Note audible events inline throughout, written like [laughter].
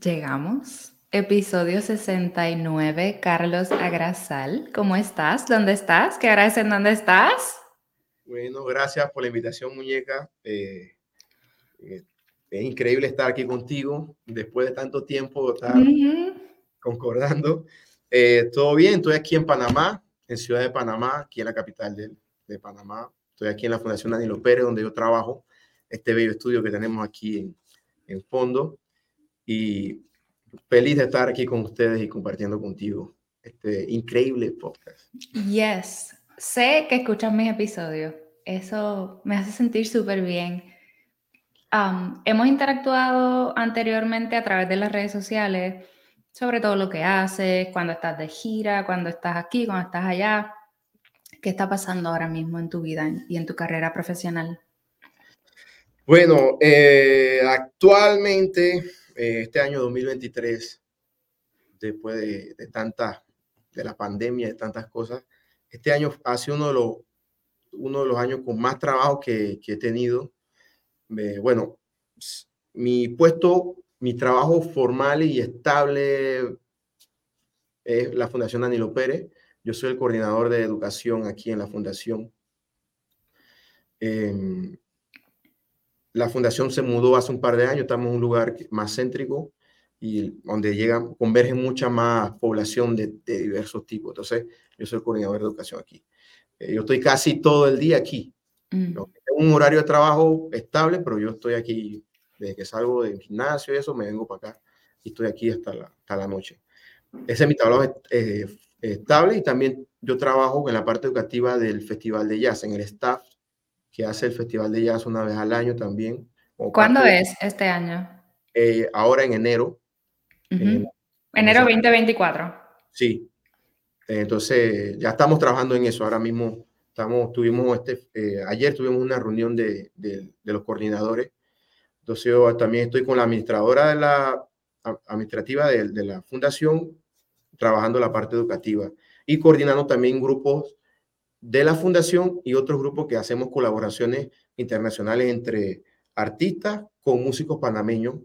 Llegamos. Episodio 69, Carlos Agrasal. ¿Cómo estás? ¿Dónde estás? ¿Qué hora es en dónde estás? Bueno, gracias por la invitación, muñeca. Eh, eh, es increíble estar aquí contigo después de tanto tiempo estar concordando. Eh, Todo bien, estoy aquí en Panamá, en Ciudad de Panamá, aquí en la capital de, de Panamá. Estoy aquí en la Fundación Danilo Pérez, donde yo trabajo, este bello estudio que tenemos aquí en, en fondo. Y feliz de estar aquí con ustedes y compartiendo contigo este increíble podcast. Yes, sé que escuchan mis episodios. Eso me hace sentir súper bien. Hemos interactuado anteriormente a través de las redes sociales sobre todo lo que haces, cuando estás de gira, cuando estás aquí, cuando estás allá. ¿Qué está pasando ahora mismo en tu vida y en tu carrera profesional? Bueno, eh, actualmente, eh, este año 2023, después de, de tanta, de la pandemia, de tantas cosas, este año ha sido uno de los, uno de los años con más trabajo que he tenido. Bueno, mi puesto, mi trabajo formal y estable es la Fundación Danilo Pérez. Yo soy el coordinador de educación aquí en la fundación. Eh, la fundación se mudó hace un par de años, estamos en un lugar más céntrico y donde llegan, convergen mucha más población de, de diversos tipos. Entonces, yo soy el coordinador de educación aquí. Eh, yo estoy casi todo el día aquí. Mm. Un horario de trabajo estable, pero yo estoy aquí desde que salgo del gimnasio y eso, me vengo para acá y estoy aquí hasta la, hasta la noche. Ese es mi trabajo eh, estable y también yo trabajo en la parte educativa del Festival de Jazz, en el staff que hace el Festival de Jazz una vez al año también. ¿Cuándo es este año? Eh, ahora en enero. enero 2024. Sí. Entonces, ya estamos trabajando en eso. Ahora mismo estamos, tuvimos este, eh, ayer tuvimos una reunión de, de, los coordinadores. Entonces, yo también estoy con la administradora de la administrativa de, de la fundación, trabajando la parte educativa y coordinando también grupos de la fundación y otros grupos que hacemos colaboraciones internacionales entre artistas con músicos panameños,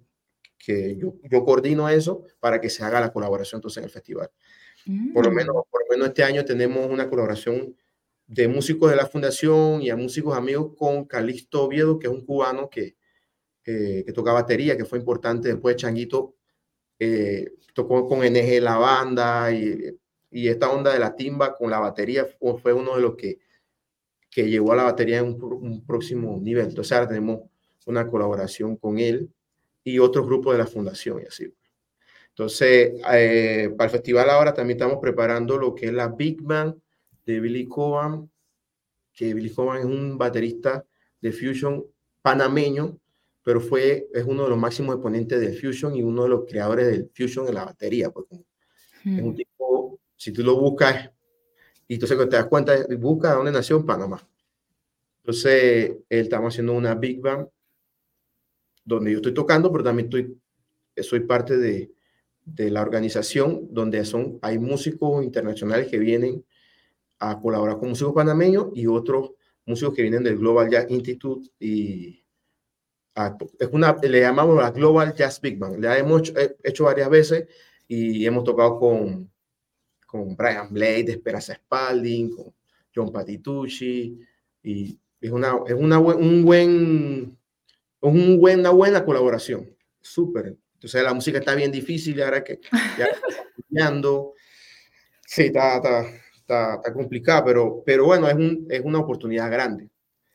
que yo, yo coordino eso para que se haga la colaboración entonces en el festival. Por, lo mm. menos, por lo menos este año tenemos una colaboración de músicos de la fundación y a músicos amigos con Calixto Oviedo, que es un cubano que, eh, que toca batería, que fue importante después de Changuito, eh, tocó con NG la banda y y esta onda de la timba con la batería fue uno de los que, que llevó a la batería en un, próximo nivel. Entonces ahora tenemos una colaboración con él y otros grupos de la fundación y así. Entonces, eh, para el festival ahora también estamos preparando lo que es la Big Band de Billy Coban, que Billy Coban es un baterista de fusion panameño, pero fue, es uno de los máximos exponentes del fusion y uno de los creadores del fusion en la batería, porque es un tipo si tú lo buscas y entonces te das cuenta, busca dónde nació en Panamá. Entonces, él estamos haciendo una Big Band donde yo estoy tocando, pero también estoy, soy parte de, de la organización donde son, hay músicos internacionales que vienen a colaborar con músicos panameños y otros músicos que vienen del Global Jazz Institute y es una, le llamamos la Global Jazz Big Band. La hemos hecho varias veces y hemos tocado con con Brian Blade, Esperanza Spalding, con John Patitucci, y es una, es una, un buen, un buen, una buena colaboración, súper. Entonces la música está bien difícil, ahora que ya [laughs] sí, está, está, está, está, complicada, pero, pero bueno, es, un, es una oportunidad grande.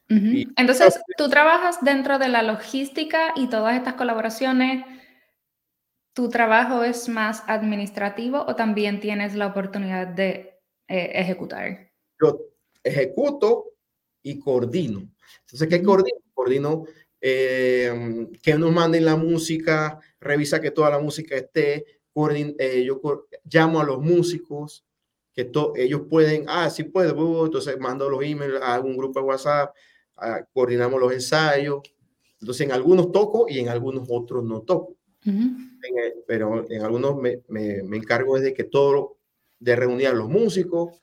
Entonces, tú trabajas dentro de la logística y todas estas colaboraciones ¿Tu trabajo es más administrativo o también tienes la oportunidad de eh, ejecutar? Yo ejecuto y coordino. Entonces, ¿qué coordino? Coordino eh, que nos manden la música, revisa que toda la música esté, eh, yo llamo a los músicos, que ellos pueden, ah, sí puedo, uh, entonces mando los emails a un grupo de WhatsApp, coordinamos los ensayos. Entonces, en algunos toco y en algunos otros no toco. pero en algunos me, me, me, encargo de que todo, de reunir a los músicos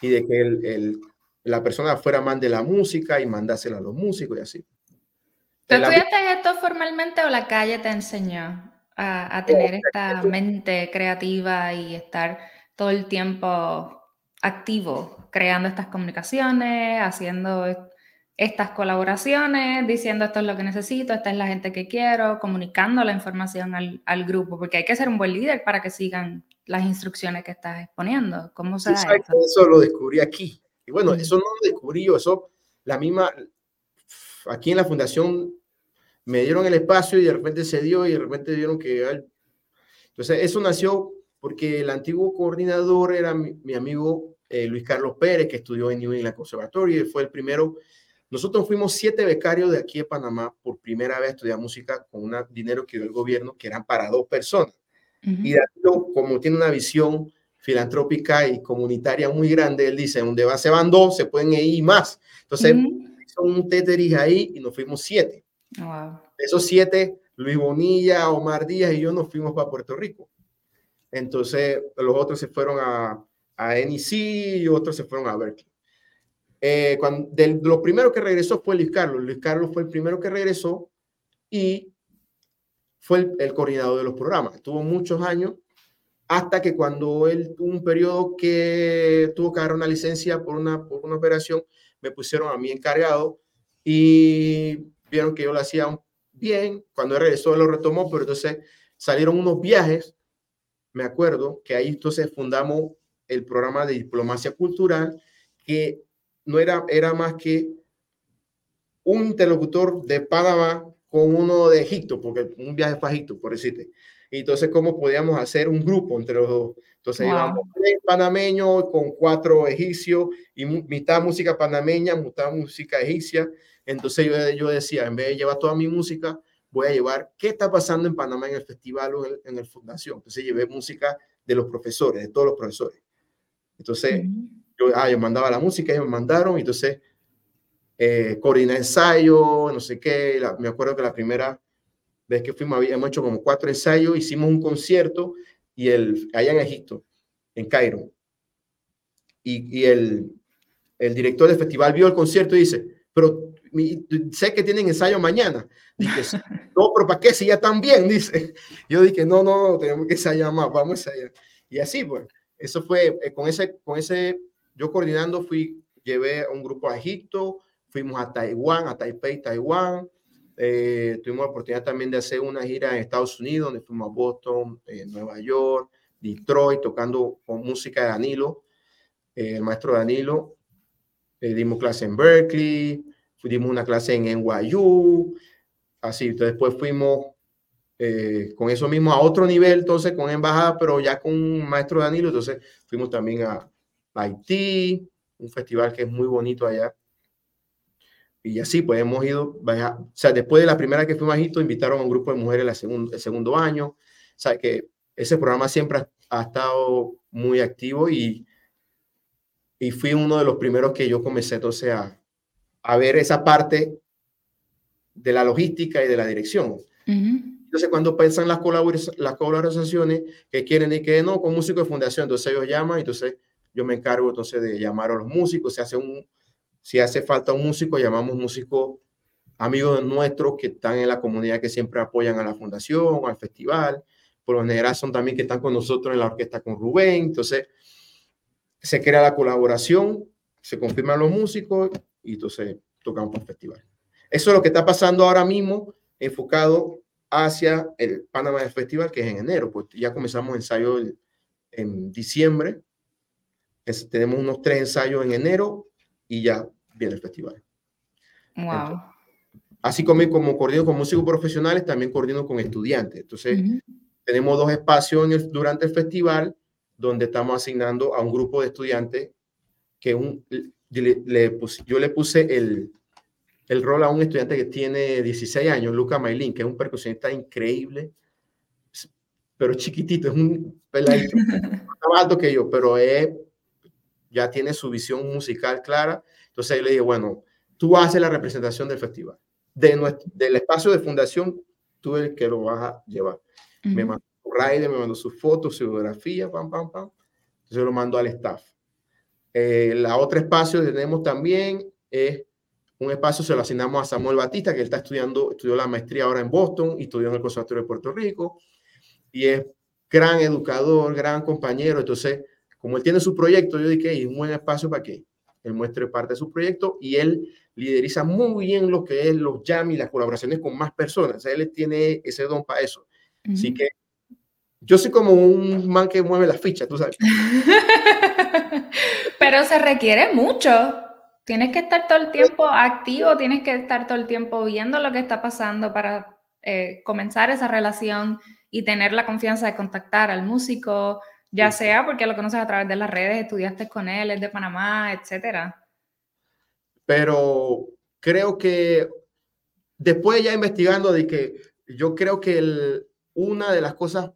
y de que el, el, la persona afuera mande la música y mandársela a los músicos y así. ¿Tú estudiaste esto formalmente o la calle te enseñó a, a tener esta mente creativa y estar todo el tiempo activo, creando estas comunicaciones, haciendo estas colaboraciones, diciendo esto es lo que necesito, esta es la gente que quiero, comunicando la información al, al grupo, porque hay que ser un buen líder para que sigan las instrucciones que estás exponiendo. ¿Cómo se da eso? Eso lo descubrí aquí. Y bueno, eso no lo descubrí yo, eso la misma, aquí en la fundación me dieron el espacio y de repente se dio y de repente vieron que... Entonces, eso nació porque el antiguo coordinador era mi, amigo eh, Luis Carlos Pérez, que estudió en New England Conservatorio y fue el primero. Nosotros fuimos siete becarios de aquí de Panamá por primera vez a estudiar música con un dinero que dio el gobierno, que eran para dos personas. Y Danilo, como tiene una visión filantrópica y comunitaria muy grande, él dice, donde va, se van dos, se pueden ir más. Entonces, hizo un teterij ahí y nos fuimos siete. Wow. esos siete, Luis Bonilla, Omar Díaz y yo nos fuimos para Puerto Rico. Entonces, los otros se fueron a, a NEC y otros se fueron a Berkeley. Eh, cuando, lo primero que regresó fue Luis Carlos. Luis Carlos fue el primero que regresó y fue el, coordinador de los programas. Estuvo muchos años hasta que cuando él tuvo un periodo que tuvo que dar una licencia por una, por una operación, me pusieron a mí encargado y vieron que yo lo hacía bien. Cuando regresó, lo retomó, pero entonces salieron unos viajes me acuerdo que ahí entonces fundamos el programa de diplomacia cultural, que no era, era más que un interlocutor de Panamá con uno de Egipto, porque un viaje fue a Egipto, por decirte. Y entonces, ¿cómo podíamos hacer un grupo entre los dos? Entonces, íbamos tres panameños con cuatro egipcios y mitad música panameña, mitad música egipcia. Entonces, yo, yo decía, en vez de llevar toda mi música, voy a llevar qué está pasando en Panamá en el festival o en, el fundación. Entonces llevé música de los profesores, de todos los profesores. Entonces, yo, ah, yo mandaba la música, ellos me mandaron, entonces eh, coordiné ensayo, no sé qué. me acuerdo que la primera vez que fuimos, habíamos hecho como cuatro ensayos, hicimos un concierto y el, allá en Egipto, en Cairo. Y, y el, el director del festival vio el concierto y dice, pero sé que tienen ensayo mañana. Dije, [laughs] no, pero ¿para qué si ya están bien? [laughs] Dice. Yo dije, no, no, no, tenemos que ensayar más, vamos a ensayar. Y así, pues, eso fue, eh, con ese, con ese, yo coordinando fui, llevé a un grupo a Egipto, fuimos a Taiwán, a Taipei, Taiwán. Eh, tuvimos la oportunidad también de hacer una gira en Estados Unidos, donde fuimos a Boston, eh, Nueva York, Detroit, tocando con música de Danilo, el maestro Danilo. dimos clase en Berkeley, dimos una clase en NYU, así, entonces después fuimos eh, con eso mismo a otro nivel, entonces con embajada, pero ya con maestro Danilo, entonces fuimos también a, Haití, un festival que es muy bonito allá. Y así, pues hemos ido, o sea, después de la primera que fuimos a Egipto, invitaron a un grupo de mujeres la segundo, el segundo año. O sea, que ese programa siempre ha, ha, estado muy activo y, y fui uno de los primeros que yo comencé entonces a, a ver esa parte de la logística y de la dirección. Entonces, cuando piensan las, las colaboraciones que quieren y que no, con músicos de fundación, entonces ellos llaman, entonces yo me encargo entonces de llamar a los músicos, si hace, un, si hace falta un músico, llamamos músicos amigos nuestros que están en la comunidad que siempre apoyan a la fundación, al festival, por lo general son también que están con nosotros en la orquesta con Rubén, entonces se crea la colaboración, se confirman los músicos y entonces tocamos para el festival. Eso es lo que está pasando ahora mismo, enfocado hacia el Panamá Festival, que es en enero, pues ya comenzamos ensayo en, diciembre, tenemos unos tres ensayos en enero y ya viene el festival. Wow. así como, como coordino con músicos profesionales, también coordino con estudiantes. Entonces, tenemos dos espacios durante el festival donde estamos asignando a un grupo de estudiantes que un, le, yo le puse el, el rol a un estudiante que tiene 16 años, Luca Mailín, que es un percusionista increíble, pero chiquitito, es un peladito, [laughs] más alto que yo, pero es, ya tiene su visión musical clara. Entonces yo le dije, bueno, tú haces la representación del festival. De nuestro, del espacio de fundación tú eres el que lo vas a llevar. Me mandó su rider, me mandó sus fotos, su biografía, pam, pam, pam. Entonces lo mando al staff. Eh, la otra espacio que tenemos también es un espacio se lo asignamos a Samuel Batista, que él está estudiando, estudió la maestría ahora en Boston y estudió en el Conservatorio de Puerto Rico. Y es gran educador, gran compañero. Entonces, como él tiene su proyecto, yo dije, es un buen espacio para que él muestre parte de su proyecto y él lideriza muy bien lo que es los jam y las colaboraciones con más personas. él tiene ese don para eso. Así que yo soy como un man que mueve las fichas, tú sabes. [laughs] Pero se requiere mucho. Tienes que estar todo el tiempo activo, tienes que estar todo el tiempo viendo lo que está pasando para eh, comenzar esa relación y tener la confianza de contactar al músico, ya sea porque lo conoces a través de las redes, estudiaste con él, es de Panamá, etcétera. Pero creo que después ya investigando de que yo creo que una de las cosas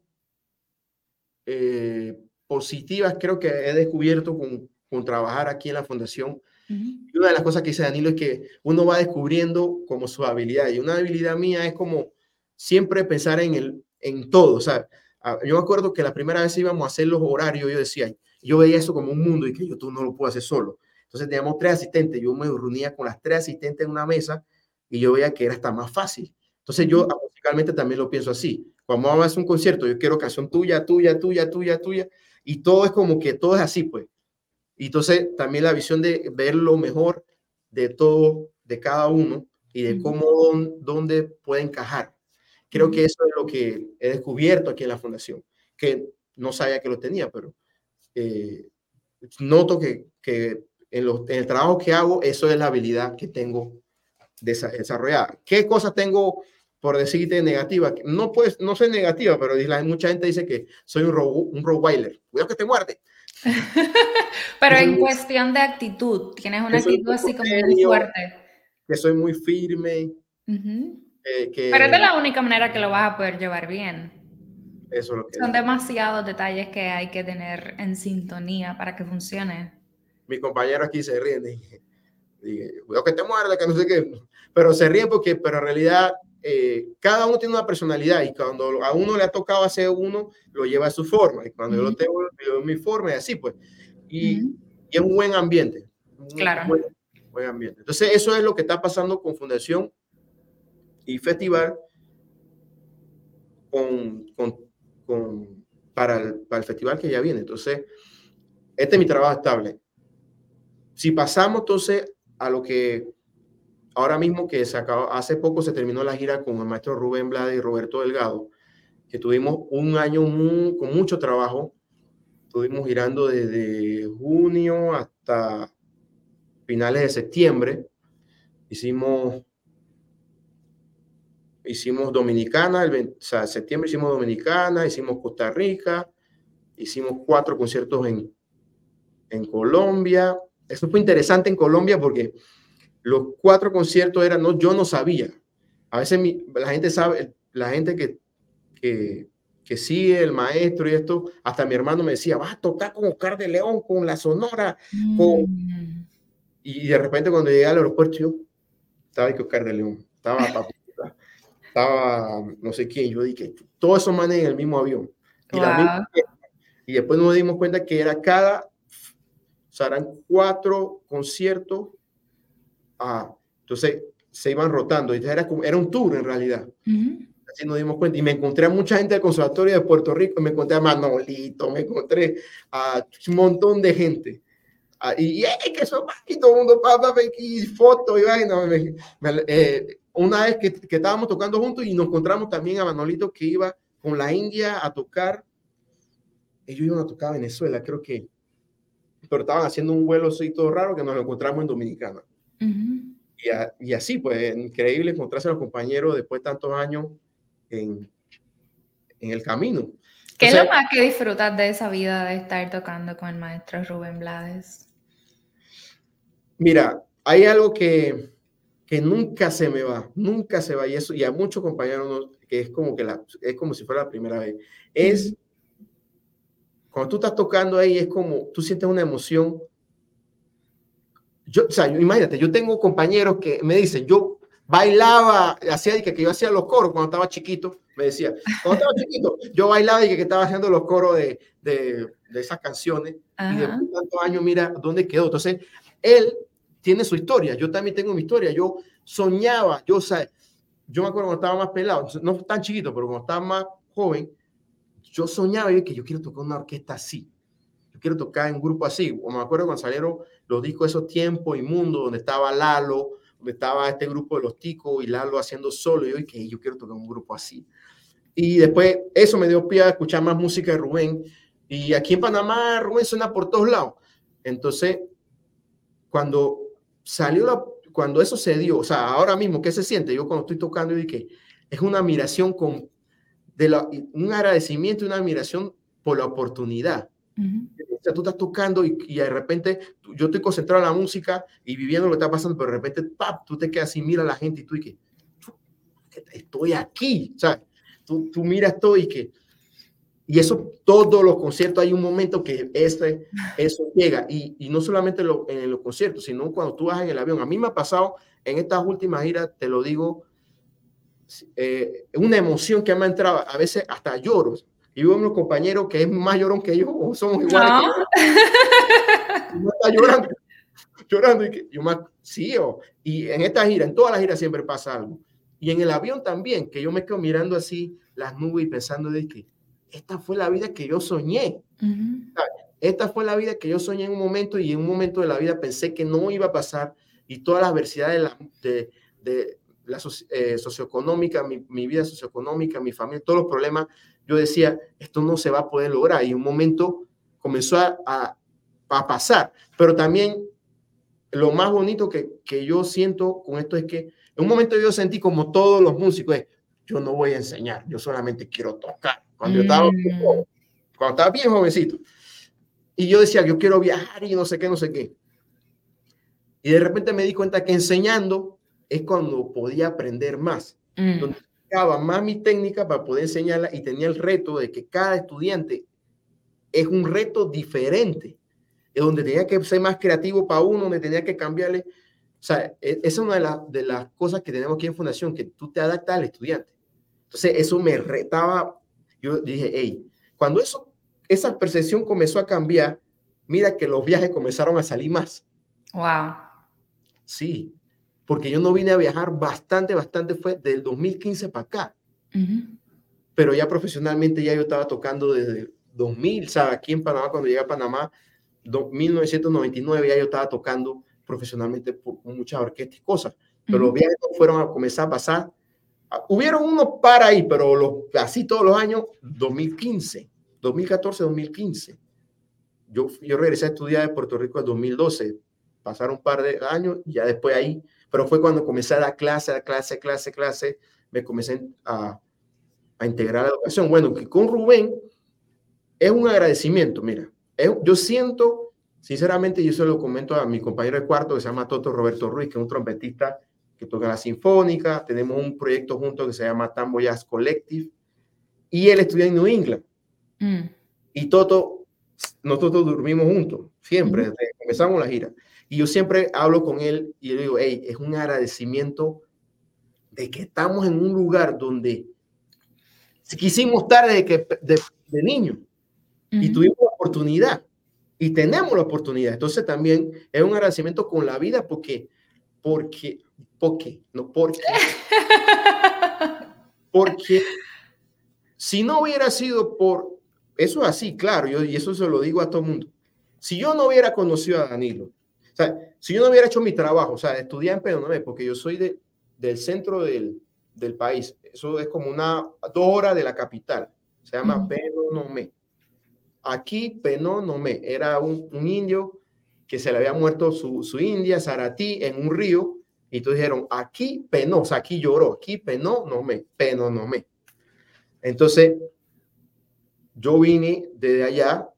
eh, positivas creo que he descubierto con, con, trabajar aquí en la fundación, y una de las cosas que dice Danilo es que uno va descubriendo como su habilidad, y una habilidad mía es como siempre pensar en, el, en todo, o sea, yo me acuerdo que la primera vez íbamos a hacer los horarios, yo decía, yo veía eso como un mundo y que yo tú no lo puedo hacer solo. Entonces teníamos tres asistentes, yo me reunía con las tres asistentes en una mesa y yo veía que era hasta más fácil. Entonces yo musicalmente también lo pienso así. Vamos a hacer un concierto, yo quiero canción tuya, tuya, tuya, tuya, tuya, y todo es como que todo es así, pues. Y entonces también la visión de ver lo mejor de todo, de cada uno, y de cómo, dónde puede encajar. Creo que eso es lo que he descubierto aquí en la fundación, que no sabía que lo tenía, pero eh, noto que, que en, los, en, el trabajo que hago, eso es la habilidad que tengo desarrollada. ¿Qué cosas tengo, por decirte, negativa? No, pues, no soy negativa, pero mucha gente dice que soy un, un Rottweiler. Cuidado que te muerde. [laughs] pero en cuestión de actitud, tienes una actitud así como muy fuerte. Que soy muy firme. Pero es la única manera que lo vas a poder llevar bien. Eso es lo que Son demasiados detalles que hay que tener en sintonía para que funcione. Mi compañero aquí se ríen. Dije, cuidado que te muerde, que no sé qué. Pero se ríen porque, pero en realidad, eh, cada uno tiene una personalidad y cuando a uno le ha tocado hacer uno, lo lleva a su forma. Y cuando yo lo tengo, yo mi forma y así, pues. Y, y, es un buen ambiente. claro. Buen, buen ambiente. Entonces, eso es lo que está pasando con Fundación y festival con, con, con, para, el, para el festival que ya viene. Entonces, este es mi trabajo estable. Si pasamos entonces a lo que ahora mismo que se acabó, hace poco se terminó la gira con el maestro Rubén Blade y Roberto Delgado, que tuvimos un año con mucho trabajo. Estuvimos girando desde junio hasta finales de septiembre. Hicimos hicimos Dominicana, el o sea, septiembre hicimos Dominicana, hicimos Costa Rica, hicimos cuatro conciertos en, en Colombia. Eso fue interesante en Colombia porque los cuatro conciertos eran, no, yo no sabía. A veces la gente sabe, la gente que, que, que, sigue el maestro y esto, hasta mi hermano me decía, vas a tocar con Oscar de León, con la Sonora. Con... Mm. Y de repente cuando llegué al aeropuerto, yo estaba que Oscar de León, estaba estaba no sé quién, yo dije, todos esos manes en el mismo avión. Y, la y después nos dimos cuenta que era cada, o sea, eran cuatro conciertos, ah, entonces se iban rotando, era, era un tour en realidad. Así nos dimos cuenta. Y me encontré a mucha gente del Conservatorio de Puerto Rico, me encontré a Manolito, me encontré a un montón de gente. Ah, y, y que eso, y todo el mundo, papá, y fotos, y vaina. Eh, una vez que, que, estábamos tocando juntos y nos encontramos también a Manolito que iba con la India a tocar. Ellos iban a tocar a Venezuela, creo que. Pero estaban haciendo un vuelo así todo raro que nos lo encontramos en Dominicana. Y, y, así, pues, increíble encontrarse a los compañeros después de tantos años en, en el camino. ¿Qué es lo más que disfrutas de esa vida de estar tocando con el maestro Rubén Blades? Mira, hay algo que, que nunca se me va, nunca se va, y eso, y a muchos compañeros que es como que la, es como si fuera la primera vez, es cuando tú estás tocando ahí, es como, tú sientes una emoción. Yo, o sea, imagínate, yo tengo compañeros que me dicen, yo bailaba, hacía que, que yo hacía los coros cuando estaba chiquito, me decía, cuando estaba chiquito, yo bailaba y que, que estaba haciendo los coros de, de, de esas canciones, y después de tantos años, mira dónde quedó. Entonces, él tiene su historia, yo también tengo mi historia, yo soñaba, yo, o sea, yo me acuerdo cuando estaba más pelado, no tan chiquito, pero cuando estaba más joven, yo soñaba y que yo quiero tocar una orquesta así, yo quiero tocar en un grupo así, o me acuerdo cuando salieron los discos de esos tiempos inmundos, donde estaba Lalo, donde estaba este grupo de los ticos y Lalo haciendo solo, y yo que yo quiero tocar un grupo así. Y después eso me dio pie a escuchar más música de Rubén, y aquí en Panamá Rubén suena por todos lados. Entonces, cuando salió la, cuando eso se dio, o sea, ahora mismo, ¿qué se siente? Yo cuando estoy tocando y que es una admiración con, de la, un agradecimiento y una admiración por la oportunidad. Sea, tú estás tocando y, y, de repente yo estoy concentrado en la música y viviendo lo que está pasando, pero de repente, ¡pap! tú te quedas y mira a la gente y tú y que estoy aquí, sea, tú, tú miras todo y que y eso, todos los conciertos, hay un momento que este, eso llega. Y, y no solamente lo, en los conciertos, sino cuando tú vas en el avión. A mí me ha pasado en estas últimas giras, te lo digo, eh, una emoción que me ha entrado, a veces hasta lloro. Y veo a unos compañeros que es más llorón que yo, o somos iguales. No. Que [laughs] yo. está llorando, llorando. Y que yo más, sí, o, y en esta gira, en todas las giras siempre pasa algo. Y en el avión también, que yo me quedo mirando así las nubes y pensando de que esta fue la vida que yo soñé. Esta fue la vida que yo soñé en un momento y en un momento de la vida pensé que no iba a pasar y toda la adversidad de la, de, de la eh, socioeconómica, mi, mi, vida socioeconómica, mi familia, todos los problemas, yo decía, esto no se va a poder lograr. Y un momento comenzó a, a, a pasar. Pero también lo más bonito que, que, yo siento con esto es que en un momento yo sentí como todos los músicos, yo no voy a enseñar, yo solamente quiero tocar cuando yo estaba, mm. cuando estaba bien jovencito. Y yo decía, yo quiero viajar y no sé qué, no sé qué. Y de repente me di cuenta que enseñando es cuando podía aprender más. Mm. Donde buscaba más mi técnica para poder enseñarla y tenía el reto de que cada estudiante es un reto diferente. Es donde tenía que ser más creativo para uno, donde tenía que cambiarle. O sea, e, esa es una de, la, de las cosas que tenemos aquí en Fundación, que tú te adaptas al estudiante. Entonces, eso me retaba yo dije, hey, cuando eso, esa percepción comenzó a cambiar, mira que los viajes comenzaron a salir más. Wow. Sí, porque yo no vine a viajar bastante, bastante, fue del 2015 para acá. Uh -huh. Pero ya profesionalmente ya yo estaba tocando desde 2000, ¿sabes? Aquí en Panamá, cuando llegué a Panamá, 1999 ya yo estaba tocando profesionalmente por muchas orquestas y cosas. Pero uh -huh. los viajes fueron a comenzar a pasar Hubieron unos para ahí, pero los, así todos los años, 2015, 2014, 2015. Yo, yo regresé a estudiar de Puerto Rico en 2012. Pasaron un par de años y ya después ahí, pero fue cuando comencé a dar clase, a clase, clase, clase, me comencé a, a integrar la educación. Bueno, que con Rubén es un agradecimiento, mira, es, yo siento, sinceramente, yo se lo comento a mi compañero de cuarto que se llama Toto Roberto Ruiz, que es un trompetista que toca la sinfónica, tenemos un proyecto junto que se llama Tambo Jazz Collective, y él estudia en New England. Mm. Y Toto, nosotros dormimos juntos, siempre, mm. desde que empezamos la gira. Y yo siempre hablo con él y le digo, hey, es un agradecimiento de que estamos en un lugar donde quisimos estar desde que, de, de niño mm. y tuvimos la oportunidad y tenemos la oportunidad. Entonces también es un agradecimiento con la vida porque, porque porque, no porque. [laughs] Porque si no hubiera sido por, eso es así, claro, yo, y eso se lo digo a todo el mundo. Si yo no hubiera conocido a Danilo, o sea, si yo no hubiera hecho mi trabajo, o sea, estudiar en Pedro porque yo soy de, del centro del, del, país, eso es como una dos horas de la capital, se llama uh -huh. Penonomé. Aquí Penonomé era un, un, indio que se le había muerto su, su india, Saratí, en un río, y entonces dijeron, aquí penó, o sea, aquí lloró, aquí penó, no me, penó, no me. Entonces, yo vine desde allá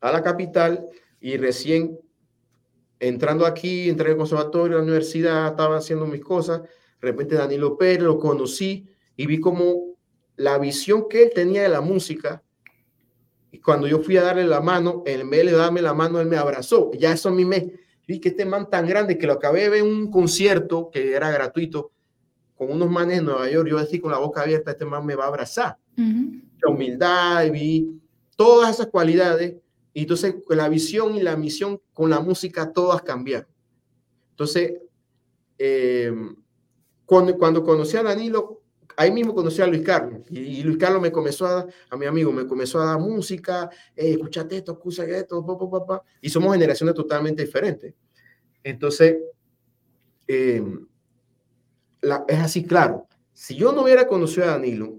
a la capital y recién entrando aquí, entré al conservatorio, a la universidad, estaba haciendo mis cosas, de repente Danilo Pérez lo conocí y vi como la visión que él tenía de la música. Y cuando yo fui a darle la mano, en vez de darme la mano, él me abrazó. Ya eso a mí me, vi que este man tan grande que lo acabé de ver en un concierto que era gratuito con unos manes en Nueva York, yo decía con la boca abierta, este man me va a abrazar. La humildad, vi todas esas cualidades. Y entonces la visión y la misión con la música todas cambiaron. Entonces, eh, cuando, cuando conocí a Danilo, ahí mismo conocí a Luis Carlos. Y, Luis Carlos me comenzó a, a mi amigo, me comenzó a dar música, eh, escúchate esto, escucha esto, pa, pa, pa, y somos generaciones totalmente diferentes. Entonces, eh, es así, claro. Si yo no hubiera conocido a Danilo,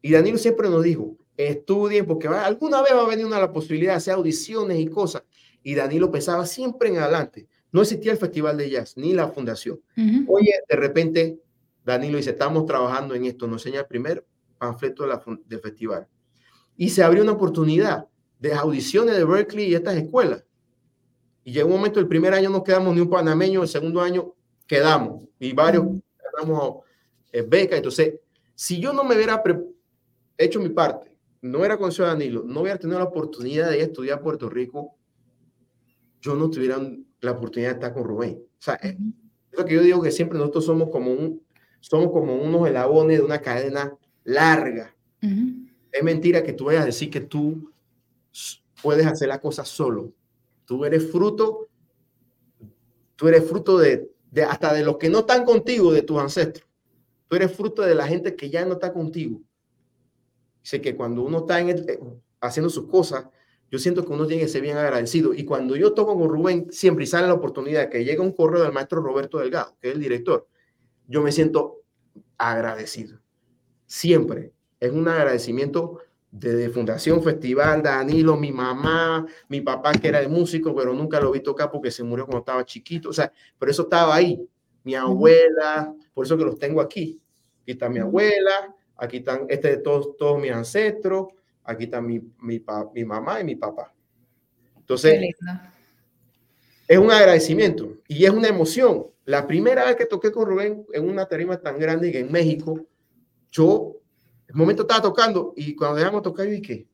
y Danilo siempre nos dijo, estudien, porque alguna vez va a venir una la posibilidad de hacer audiciones y cosas. Y Danilo pensaba siempre en adelante. No existía el Festival de Jazz ni la fundación. Oye, de repente, Danilo dice, estamos trabajando en esto. Nos enseña el primer panfleto del festival. Y se abrió una oportunidad de audiciones de Berkeley y estas escuelas. Y llegó un momento, el primer año no quedamos ni un panameño, el segundo año quedamos. Y varios ganamos eh, beca. Entonces, si yo no me hubiera hecho mi parte, no hubiera conocido a Danilo, no hubiera tenido la oportunidad de estudiar Puerto Rico, yo no tuviera la oportunidad de estar con Rubén. O sea, es lo que yo digo que siempre nosotros somos como un, somos como unos elabones de una cadena larga. Es mentira que tú vayas a decir que tú puedes hacer la cosa solo. Tú eres fruto, tú eres fruto de, hasta de los que no están contigo, de tus ancestros. Tú eres fruto de la gente que ya no está contigo. Dice que cuando uno está en eh, haciendo sus cosas, yo siento que uno tiene que ser bien agradecido. Y cuando yo toco con Rubén, siempre sale la oportunidad que llega un correo del maestro Roberto Delgado, que es el director, yo me siento agradecido. Siempre. Es un agradecimiento de, Fundación Festival, Danilo, mi mamá, mi papá que era de músico, pero nunca lo vi tocar porque se murió cuando estaba chiquito. O sea, pero eso estaba ahí. Mi abuela, por eso que los tengo aquí. Aquí está mi abuela, aquí están este de todos, todos mis ancestros, aquí está mi, mi, mi mamá y mi papá. Entonces, es un agradecimiento y es una emoción. La primera vez que toqué con Rubén en una tarima tan grande que en México, yo, el momento estaba tocando y cuando dejamos tocar, yo dije,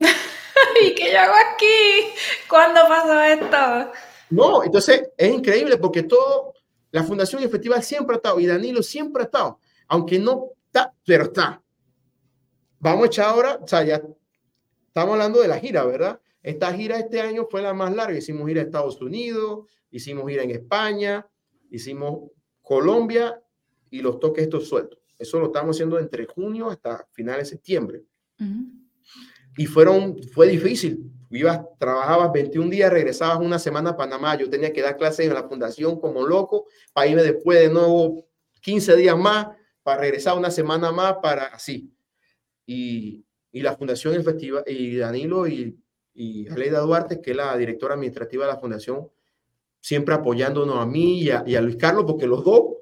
[laughs] ¿y qué yo hago aquí? ¿Cuándo pasó esto? No, entonces es increíble porque todo, la Fundación Efectiva siempre ha estado y Danilo siempre ha estado, aunque no está, pero está. Vamos a echar ahora, o sea, ya estamos hablando de la gira, ¿verdad? Esta gira este año fue la más larga. Hicimos gira a Estados Unidos, hicimos gira en España, hicimos Colombia y los toques estos sueltos. Eso lo estamos haciendo entre junio hasta finales de septiembre. Y fueron, fue difícil. Ibas, trabajabas 21 días, regresabas una semana a Panamá. Yo tenía que dar clases en la fundación como loco para irme después de nuevo 15 días más, para regresar una semana más, para así. Y, y la fundación efectiva, y Danilo y y Aleida Duarte, que es la directora administrativa de la fundación, siempre apoyándonos a mí y a, Luis Carlos, porque los dos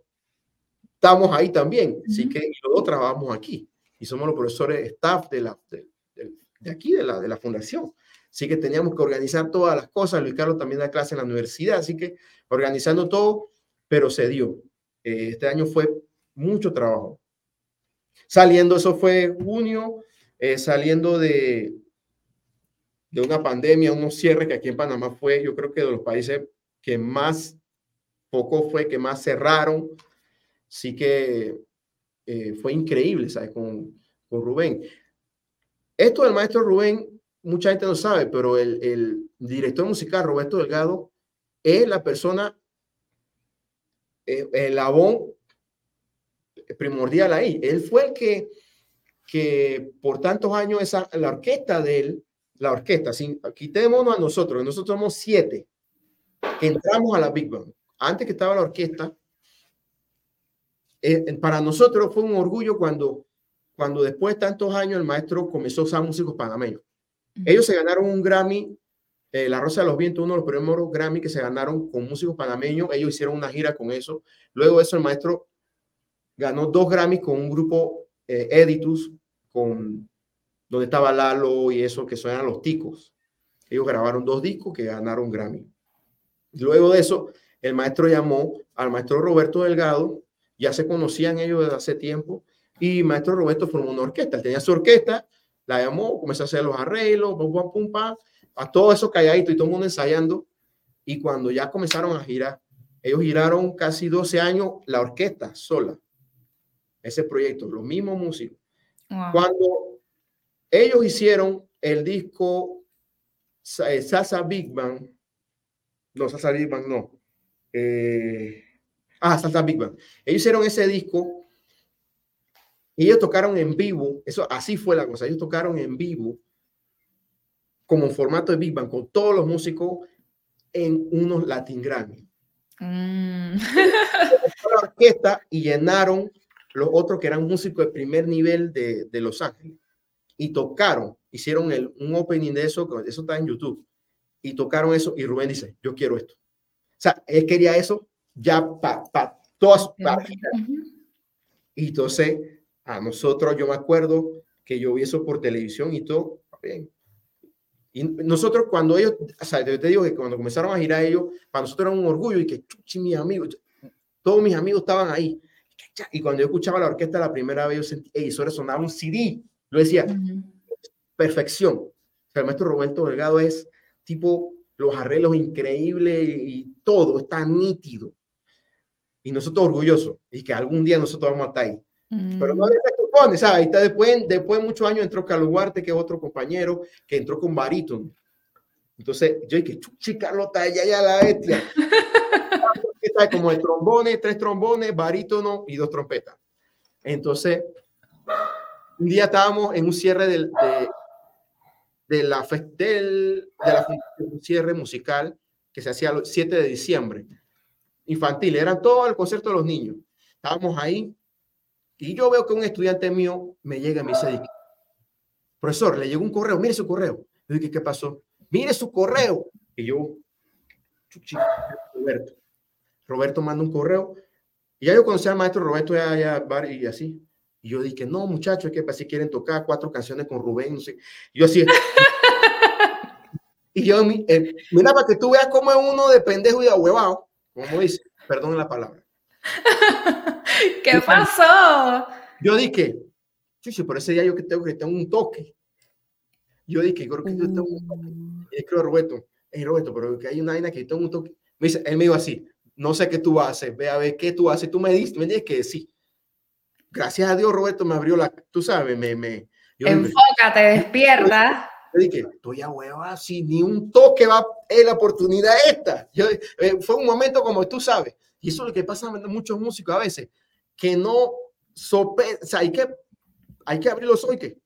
estamos ahí también, así que los dos trabajamos aquí y somos los profesores staff de, la, de, aquí, de la, de la fundación. Así que teníamos que organizar todas las cosas. Luis Carlos también da clase en la universidad, así que organizando todo, pero se dio. Eh, este año fue mucho trabajo. Saliendo, eso fue junio, eh, saliendo de, de una pandemia, unos cierres que aquí en Panamá fue, yo creo que de los países que más, poco fue, que más cerraron. Sí que eh, fue increíble, ¿sabes? Con, con Rubén. Esto del maestro Rubén, mucha gente no sabe, pero el, el director musical Roberto Delgado es la persona, eh, el abón primordial ahí. Él fue el que, que por tantos años esa, la orquesta de él la orquesta, sin, quitémonos a nosotros, nosotros somos siete que entramos a la Big Band. Antes que estaba la orquesta, eh, para nosotros fue un orgullo cuando, cuando después de tantos años el maestro comenzó a usar músicos panameños. Ellos se ganaron un Grammy, eh, La Rosa de los Vientos, uno de los primeros Grammy que se ganaron con músicos panameños. Ellos hicieron una gira con eso. Luego de eso el maestro ganó dos Grammys con un grupo eh, Editus, con donde estaba Lalo y eso, que son los ticos. Ellos grabaron dos discos que ganaron Grammy. Luego de eso, el maestro llamó al maestro Roberto Delgado, ya se conocían ellos desde hace tiempo, y maestro Roberto formó una orquesta. Él tenía su orquesta, la llamó, comenzó a hacer los arreglos, pum, pum, pum, pum, a todo eso calladito y todo el mundo ensayando. Y cuando ya comenzaron a girar, ellos giraron casi 12 años la orquesta sola. Ese proyecto, los mismos músicos. Cuando ellos hicieron el disco eh, Salsa Big Bang, no, Salsa Big Bang no, eh, ah, Salsa Big Bang, ellos hicieron ese disco y ellos tocaron en vivo, eso así fue la cosa, ellos tocaron en vivo como formato de Big Bang con todos los músicos en unos Latin Grammy. Mm. la orquesta y llenaron los otros que eran músicos de primer nivel de, de Los Ángeles y tocaron, hicieron el, un opening de eso, eso está en YouTube, y tocaron eso y Rubén dice, yo quiero esto. O sea, él quería eso ya para pa, todas Y entonces, a nosotros, yo me acuerdo que yo vi eso por televisión y todo, bien. Y nosotros cuando ellos, o sea, yo te digo que cuando comenzaron a girar ellos, para nosotros era un orgullo y que, chuchi, mis amigos, todos mis amigos estaban ahí. Y cuando yo escuchaba la orquesta la primera vez, yo sentí, eso resonaba un CD. Lo decía, perfección. O sea, el maestro Roberto Delgado es tipo los arreglos increíbles y todo está nítido. Y nosotros orgullosos y que algún día nosotros vamos a estar ahí. Pero no le supone, ¿sabes? Ahí está después, después de muchos años entró Carlos Huarte, que es otro compañero, que entró con barítono. Entonces, yo dije, chuchi, Carlota, ya, ya la bestia. [laughs] como de trombones, tres trombones, barítono y dos trompetas. Entonces, un día estábamos en un cierre del, de, de la del, de la un cierre musical que se hacía el 7 de diciembre, infantil, era todo el concierto de los niños. Estábamos ahí y yo veo que un estudiante mío me llega y me dice, profesor, le llegó un correo, mire su correo. Yo dije, ¿qué pasó? Mire su correo. Y yo, Roberto. Roberto manda un correo. Y ya yo conocía al maestro Roberto ya, ya, y así. Y yo dije, no, muchachos, es que si quieren tocar cuatro canciones con Rubén, no sé. Y yo así. [laughs] y yo, eh, mira, para que tú veas cómo es uno de pendejo y de huevado, como dice, perdón la palabra. [laughs] ¿Qué pasó? Yo dije, chuchi, por ese día yo que tengo que tengo un toque. Yo dije, creo que yo tengo un toque. Mm. Y creo, Roberto, hey, Roberto, pero que hay una vaina que tengo un toque. Me dice, él me dijo así, no sé qué tú haces, ve a ver qué tú haces. Tú me diste, me dices que sí. Gracias a Dios, Roberto me abrió la, tú sabes, me... me Enfócate, despierta. Yo dije, estoy a hueva, si ni un toque va, es la oportunidad esta. Yo, eh, fue un momento como tú sabes, y eso es lo que pasa a muchos músicos a veces, que no sope, o sea, hay que, hay que abrir los que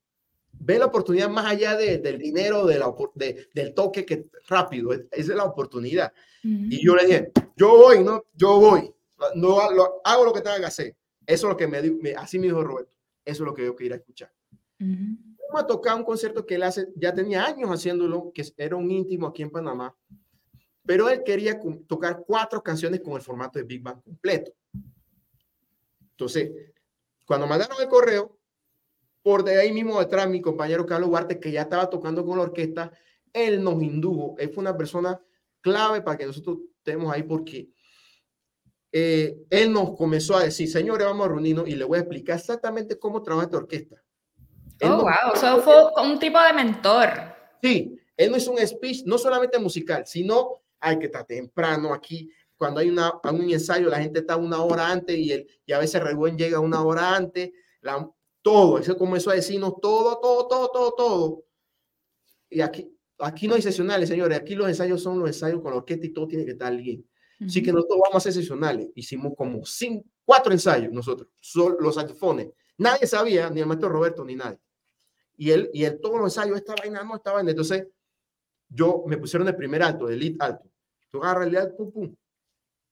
ve la oportunidad más allá de, del dinero, de la, de, del toque que rápido, esa es la oportunidad. Y yo le dije, yo voy, no, yo voy, no lo, hago lo que tenga que hacer. Eso es lo que me, me así me dijo Roberto, eso es lo que yo quería escuchar. Uh -huh. a tocar un concierto que él hace, ya tenía años haciéndolo, que era un íntimo aquí en Panamá, pero él quería tocar cuatro canciones con el formato de Big Bang completo. Entonces, cuando mandaron el correo, por de ahí mismo detrás, mi compañero Carlos Huarte, que ya estaba tocando con la orquesta, él nos indujo, él fue una persona clave para que nosotros estemos ahí porque eh, él nos comenzó a decir, señores, vamos a reunirnos y le voy a explicar exactamente cómo trabaja esta orquesta. oh, wow, eso [laughs] fue un tipo de mentor. Sí, él no es un speech, no solamente musical, sino hay que estar temprano aquí. Cuando hay una, un ensayo, la gente está una hora antes y, el, y a veces Rubén llega una hora antes. La, todo, eso comenzó a decirnos todo, todo, todo, todo, todo. Y aquí, aquí no hay sesionales, señores. Aquí los ensayos son los ensayos con la orquesta y todo tiene que estar bien. Uh -huh. Así que nosotros vamos a hacer sesionales. Hicimos como cinco, cuatro ensayos nosotros, solo los saxofones. Nadie sabía, ni el maestro Roberto, ni nadie. Y él, y él, todos los ensayos, esta vaina no estaba en. Entonces, yo me pusieron el primer alto, el lead alto. Tú agarras el pum, pum.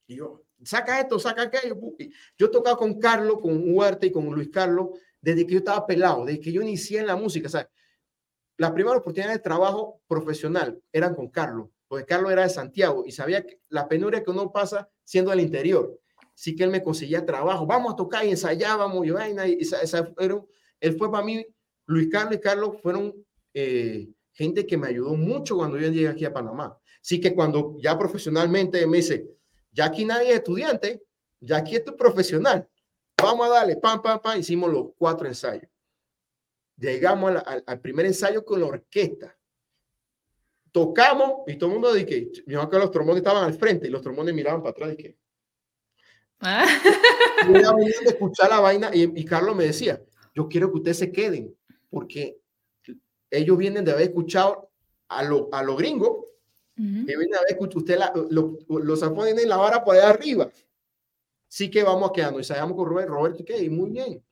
Y yo, saca esto, saca aquello. Pum. Yo tocaba con Carlos, con Huerta y con Luis Carlos desde que yo estaba pelado, desde que yo inicié en la música. ¿sabes? Las primeras oportunidades de trabajo profesional eran con Carlos, porque Carlos era de Santiago y sabía la penuria que uno pasa siendo del interior. Sí que él me conseguía trabajo. Vamos a tocar y ensayábamos. Y vaina, y esa, esa, era, él fue para mí, Luis Carlos y Carlos fueron eh, gente que me ayudó mucho cuando yo llegué aquí a Panamá. Así que cuando ya profesionalmente me dice, ya aquí nadie es estudiante, ya aquí es profesional. Vamos a darle, pam, pam, pam. Hicimos los cuatro ensayos. Llegamos al, al, al primer ensayo con la orquesta. Tocamos y todo el mundo dije, mi que los trombones estaban al frente y los trombones miraban para atrás. Dije, Ah. [laughs] A escuchar la vaina y, y Carlos me decía, yo quiero que ustedes se queden, porque ellos vienen de haber escuchado a los a lo gringos, que vienen de haber escuchado, usted la, lo, los ponen en la vara por allá arriba. Sí que vamos quedando y salgamos con Rubén, Roberto, ¿qué? Y muy bien.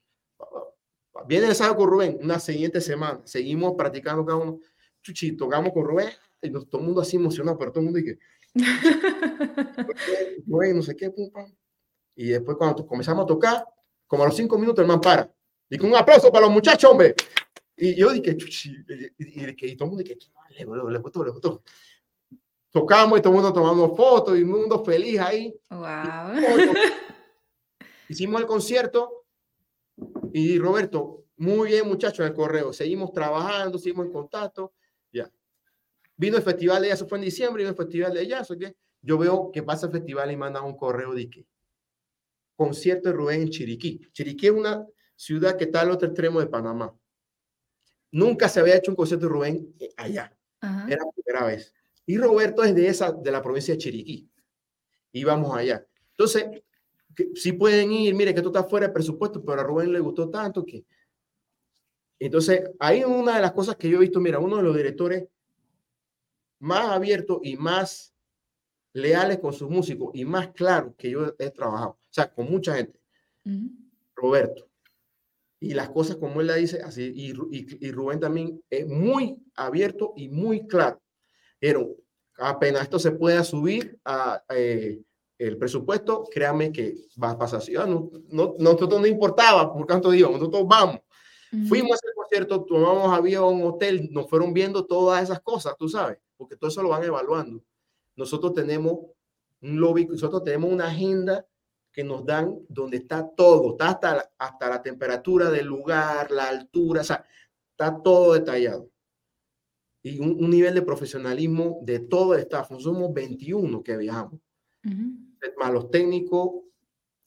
Viene el sábado con Rubén, una siguiente semana, seguimos practicando cada uno, chuchi, tocamos con Rubén, y todo el mundo así emocionado, pero todo el mundo dice, [laughs] Rubén, no sé qué, pum, pam. Y después cuando comenzamos a tocar, como a los cinco minutos el man para. Y con un aplauso para los muchachos, hombre. Y yo dije, chuchi, y, y, y, todo el mundo dije, le gustó, le gustó. Tocamos y todo el mundo tomando fotos y el mundo feliz ahí. Wow. [laughs] Hicimos el concierto y Roberto, muy bien muchachos, el correo. Seguimos trabajando, seguimos en contacto. Ya. Vino el festival de eso fue en diciembre, vino el festival de jazz. Yo veo que pasa el festival y manda un correo de que concierto de Rubén en Chiriquí. Chiriquí es una ciudad que está al otro extremo de Panamá. Nunca se había hecho un concierto de Rubén eh, allá. Ajá. Era la primera vez. Y Roberto es de esa, de la provincia de Chiriquí. Íbamos allá. Entonces, si pueden ir, mire que tú estás fuera de presupuesto, pero a Rubén le gustó tanto que... Entonces, ahí una de las cosas que yo he visto, mira, uno de los directores más abiertos y más leales con sus músicos y más claros que yo he trabajado, o sea, con mucha gente, uh -huh. Roberto. Y las cosas como él la dice, así, y, y, y, Rubén también es muy abierto y muy claro. Pero apenas esto se pueda subir a, eh, el presupuesto, créame que va a pasar. Ah, no, no, nosotros no importaba, por tanto digo, nosotros vamos. Uh -huh. Fuimos a ese concierto, tomamos avión, hotel, nos fueron viendo todas esas cosas, tú sabes, porque todo eso lo van evaluando. Nosotros tenemos un lobby, nosotros tenemos una agenda que nos dan donde está todo, está hasta la, hasta la temperatura del lugar, la altura, o sea, está todo detallado. Y un, un nivel de profesionalismo de todo el staff. Somos 21 que viajamos. Uh -huh más los técnicos,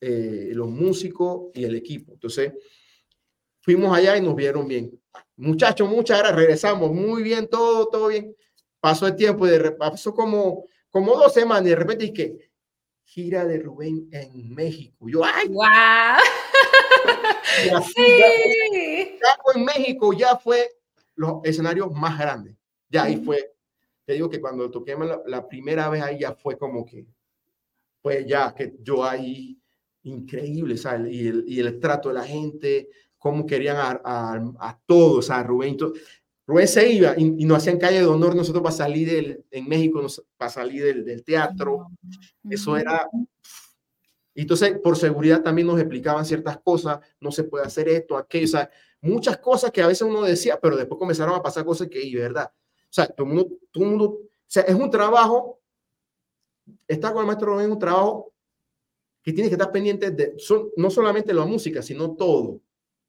eh, los músicos y el equipo. Entonces, fuimos allá y nos vieron bien. Muchachos, muchas gracias, regresamos, muy bien, todo, todo bien. Pasó el tiempo y de pasó como, como dos semanas y de repente y que gira de Rubén en México. Yo, ¡ay! ¡Wow! [laughs] [laughs] sí. Ya, ya en México ya fue los escenarios más grandes. Ya ahí fue. Te digo que cuando toqué la, la primera vez ahí ya fue como que pues ya que yo ahí, increíble, ¿sabes? Y el, y el trato de la gente, cómo querían a, a, a todos, a Rubén. Rubén se iba y, y, nos hacían calle de honor nosotros para salir del, en México, nos, para salir del, del teatro. Eso era... Y entonces, por seguridad también nos explicaban ciertas cosas, no se puede hacer esto, aquello, o sea, muchas cosas que a veces uno decía, pero después comenzaron a pasar cosas que, y verdad, sea, todo el mundo, todo el mundo, o sea, es un trabajo estar con el maestro Rubén es un trabajo que tiene que estar pendiente de son, no solamente la música, sino todo.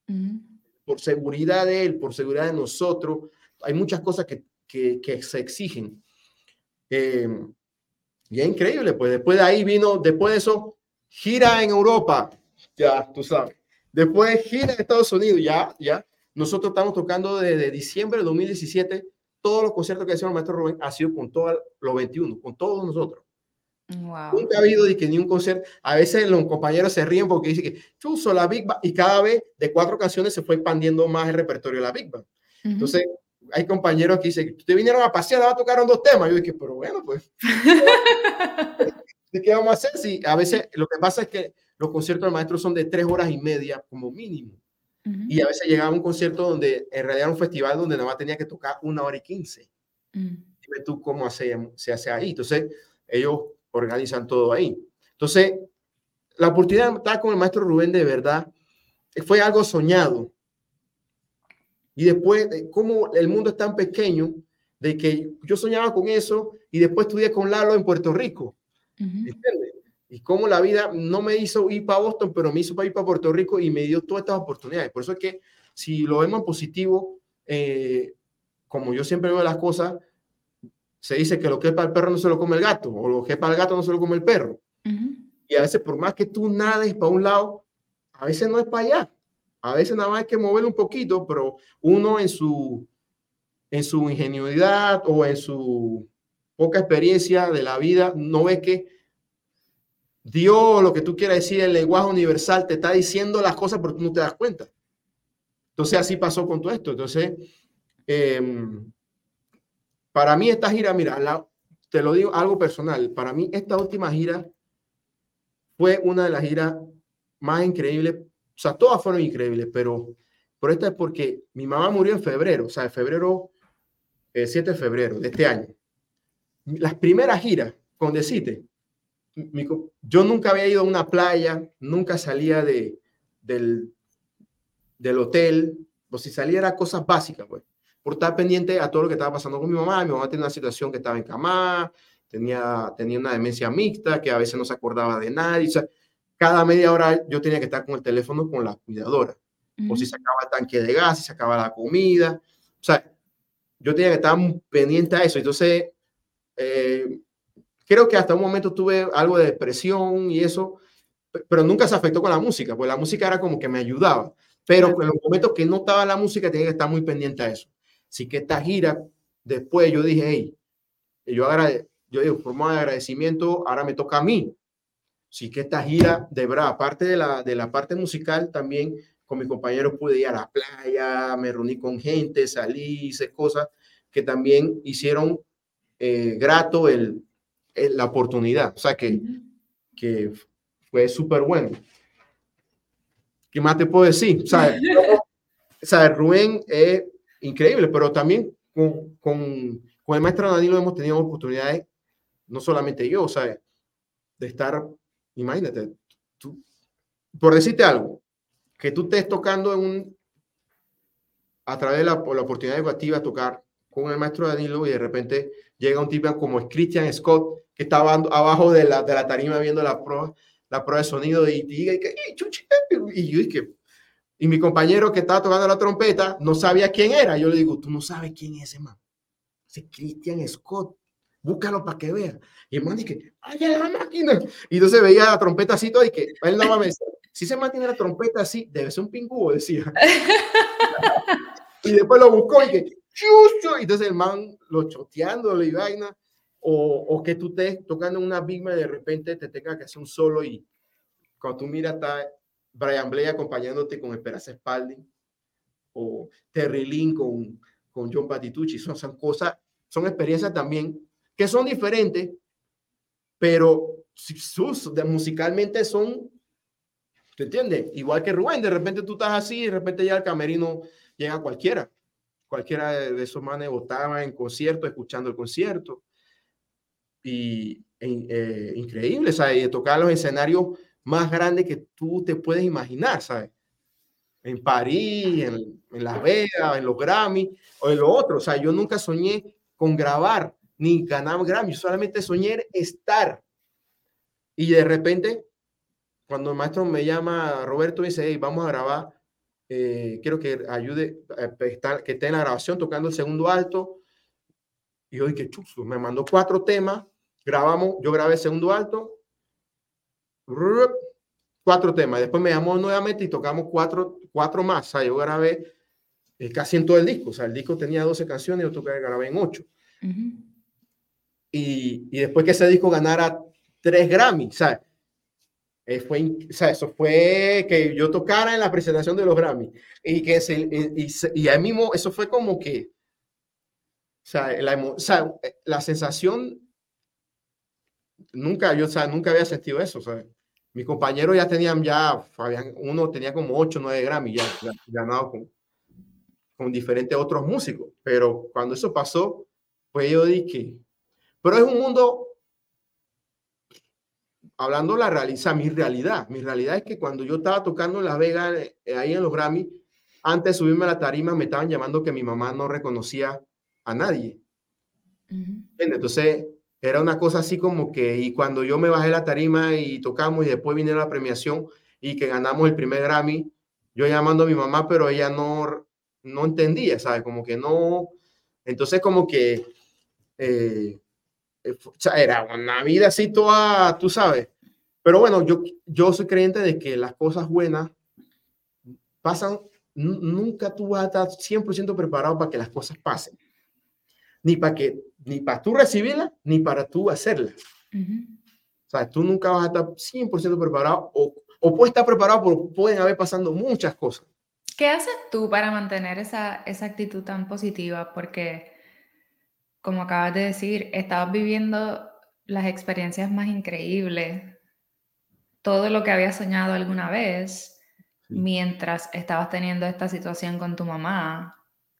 Uh -huh. Por seguridad de él, por seguridad de nosotros. Hay muchas cosas que, que, que se exigen. Eh, y es increíble, pues después de ahí vino, después de eso, gira en Europa, ya, tú sabes. Después gira en Estados Unidos, ya, ya. Nosotros estamos tocando desde diciembre de 2017. Todos los conciertos que hacemos el maestro Rubén ha sido con todos los 21, con todos nosotros. Wow. Nunca ha habido de que ni un concierto. A veces los compañeros se ríen porque dicen que chuzo la Big Bang y cada vez de cuatro canciones se fue expandiendo más el repertorio de la Big Bang. Uh -huh. Entonces, hay compañeros que dicen, ustedes vinieron a pasear, a tocaron dos temas. Yo dije, pero bueno, pues. [laughs] ¿De qué vamos a hacer? Si a veces lo que pasa es que los conciertos del maestro son de tres horas y media como mínimo. Uh -huh. Y a veces llegaba un concierto donde en realidad era un festival donde nada más tenía que tocar una hora y quince. Uh -huh. Dime tú cómo hace, se hace ahí. Entonces, ellos organizan todo ahí. Entonces, la oportunidad de estar con el maestro Rubén de verdad fue algo soñado. Y después, como el mundo es tan pequeño, de que yo soñaba con eso y después estudié con Lalo en Puerto Rico. Uh -huh. Y cómo la vida no me hizo ir para Boston, pero me hizo para ir para Puerto Rico y me dio todas estas oportunidades. Por eso es que si lo vemos positivo, eh, como yo siempre veo las cosas, se dice que lo que es para el perro no se lo come el gato, o lo que es para el gato no se lo come el perro. Uh -huh. Y a veces, por más que tú nades para un lado, a veces no es para allá. A veces nada más hay que moverlo un poquito, pero uno en su, en su ingenuidad o en su poca experiencia de la vida no ve que Dios, lo que tú quieras decir, el lenguaje universal, te está diciendo las cosas, pero tú no te das cuenta. Entonces así pasó con todo esto. Entonces, em, para mí esta gira, mira, te lo digo algo personal, para mí esta última gira fue una de las giras más increíbles, o sea, todas fueron increíbles, pero, pero esta es porque mi mamá murió en febrero, o sea, en febrero, el 7 de febrero de este año. Las primeras giras con Decite, yo nunca había ido a una playa, nunca salía de, del, del hotel, o si saliera cosas básicas, pues, por estar pendiente a todo lo que estaba pasando con mi mamá. Mi mamá tenía una situación que estaba en cama, tenía, tenía una demencia mixta, que a veces no se acordaba de nadie. O sea, cada media hora yo tenía que estar con el teléfono con la cuidadora. O si se acaba el tanque de gas, si se acaba la comida. O sea, yo tenía que estar pendiente a eso. Entonces, eh, creo que hasta un momento tuve algo de depresión y eso, pero nunca se afectó con la música, pues la música era como que me ayudaba. Pero en los momentos que no estaba la música tenía que estar muy pendiente a eso. Así que esta gira, después yo dije, hey, yo, agrade yo digo, forma de agradecimiento, ahora me toca a mí. Así que esta gira, de verdad, aparte de la, de la parte musical, también con mis compañeros pude ir a la playa, me reuní con gente, salí, hice cosas que también hicieron eh, grato el, la oportunidad. O sea, que, que fue súper bueno. ¿Qué más te puedo decir? O sea, o sea Rubén es increíble, pero también con, con, con el maestro Danilo hemos tenido oportunidades, no solamente yo, o sea, de estar, imagínate, tú, por decirte algo, que tú estés tocando en un, a través de la, la oportunidad educativa, tocar con el maestro Danilo y de repente llega un tipo como Christian Scott, que estaba abajo de la, de la tarima viendo la prueba, la prueba de sonido y diga, y, y, yo dije, y mi compañero que estaba tocando la trompeta no sabía quién era. Yo le digo, tú no sabes quién es ese man. Ese Christian Scott. Búscalo para que vea. Y el man dice, ¡ay, la máquina! Y entonces veía la trompeta así todo y que él no va a decir, si se mantiene la trompeta así, debe ser un pingüo, decía. [laughs] y después lo buscó y que, ¡chucho! Y entonces el man lo choteando y vaina. O, o que tú estés tocando una bigma y de repente te tenga que hacer un solo y cuando tú miras está Brian Blay acompañándote con Esperanza Spalding o Terry Lynn con, con John Patitucci. Son, son cosas, son experiencias también que son diferentes, pero sus, de, musicalmente son, ¿te entiendes? Igual que Rubén, de repente tú estás así y de repente ya el camerino llega cualquiera. Cualquiera de, esos manes estaba en concierto, escuchando el concierto. Y eh, increíble, ¿sabes? Y de tocar los escenarios más grande que tú te puedes imaginar, ¿sabes? En París, en, en Las Vegas, en los Grammy o en lo otro. O sea, yo nunca soñé con grabar ni ganar Grammy, solamente soñé estar. Y de repente, cuando el maestro me llama, Roberto dice, hey, vamos a grabar, eh, quiero que ayude, eh, que esté en la grabación tocando el segundo alto. Y yo dije, chuzo, me mandó cuatro temas, grabamos, yo grabé segundo alto, cuatro temas. Después me llamó nuevamente y tocamos cuatro, cuatro más. O sea, yo grabé eh, casi en todo el disco. O sea, el disco tenía 12 canciones, yo toqué, grabé en 8. y, y, después que ese disco ganara tres Grammy, ¿sabes? Eh, fue, o sea, eso fue que yo tocara en la presentación de los Grammy. Y que se, y, y, ahí mismo, eso fue como que, sea, la, o sea, la sensación, nunca, yo, o sea, nunca había sentido eso, ¿sabes? mis compañeros ya tenían ya, uno tenía como 8 9 Grammy ya, ganado con, con diferentes otros músicos. Pero cuando eso pasó, pues yo dije, pero es un mundo, hablando la realidad, mi realidad, mi realidad es que cuando yo estaba tocando en Las Vegas, eh, ahí en los Grammy, antes de subirme a la tarima, me estaban llamando que mi mamá no reconocía a nadie. Entonces, era una cosa así como que, y cuando yo me bajé la tarima y tocamos y después vine la premiación y que ganamos el primer Grammy, yo llamando a mi mamá, pero ella no, no entendía, ¿sabes? Como que no, entonces como que eh, eh era una vida así toda, tú sabes. Pero bueno, yo, yo soy creyente de que las cosas buenas pasan, nunca tú vas a estar 100% preparado para que las cosas pasen ni para que ni para tú recibirla, ni para tú hacerla. O sea, tú nunca vas a estar 100% preparado o, o puedes estar preparado, pero pueden haber pasando muchas cosas. ¿Qué haces tú para mantener esa, esa actitud tan positiva? Porque, como acabas de decir, estabas viviendo las experiencias más increíbles, todo lo que habías soñado alguna vez, mientras estabas teniendo esta situación con tu mamá.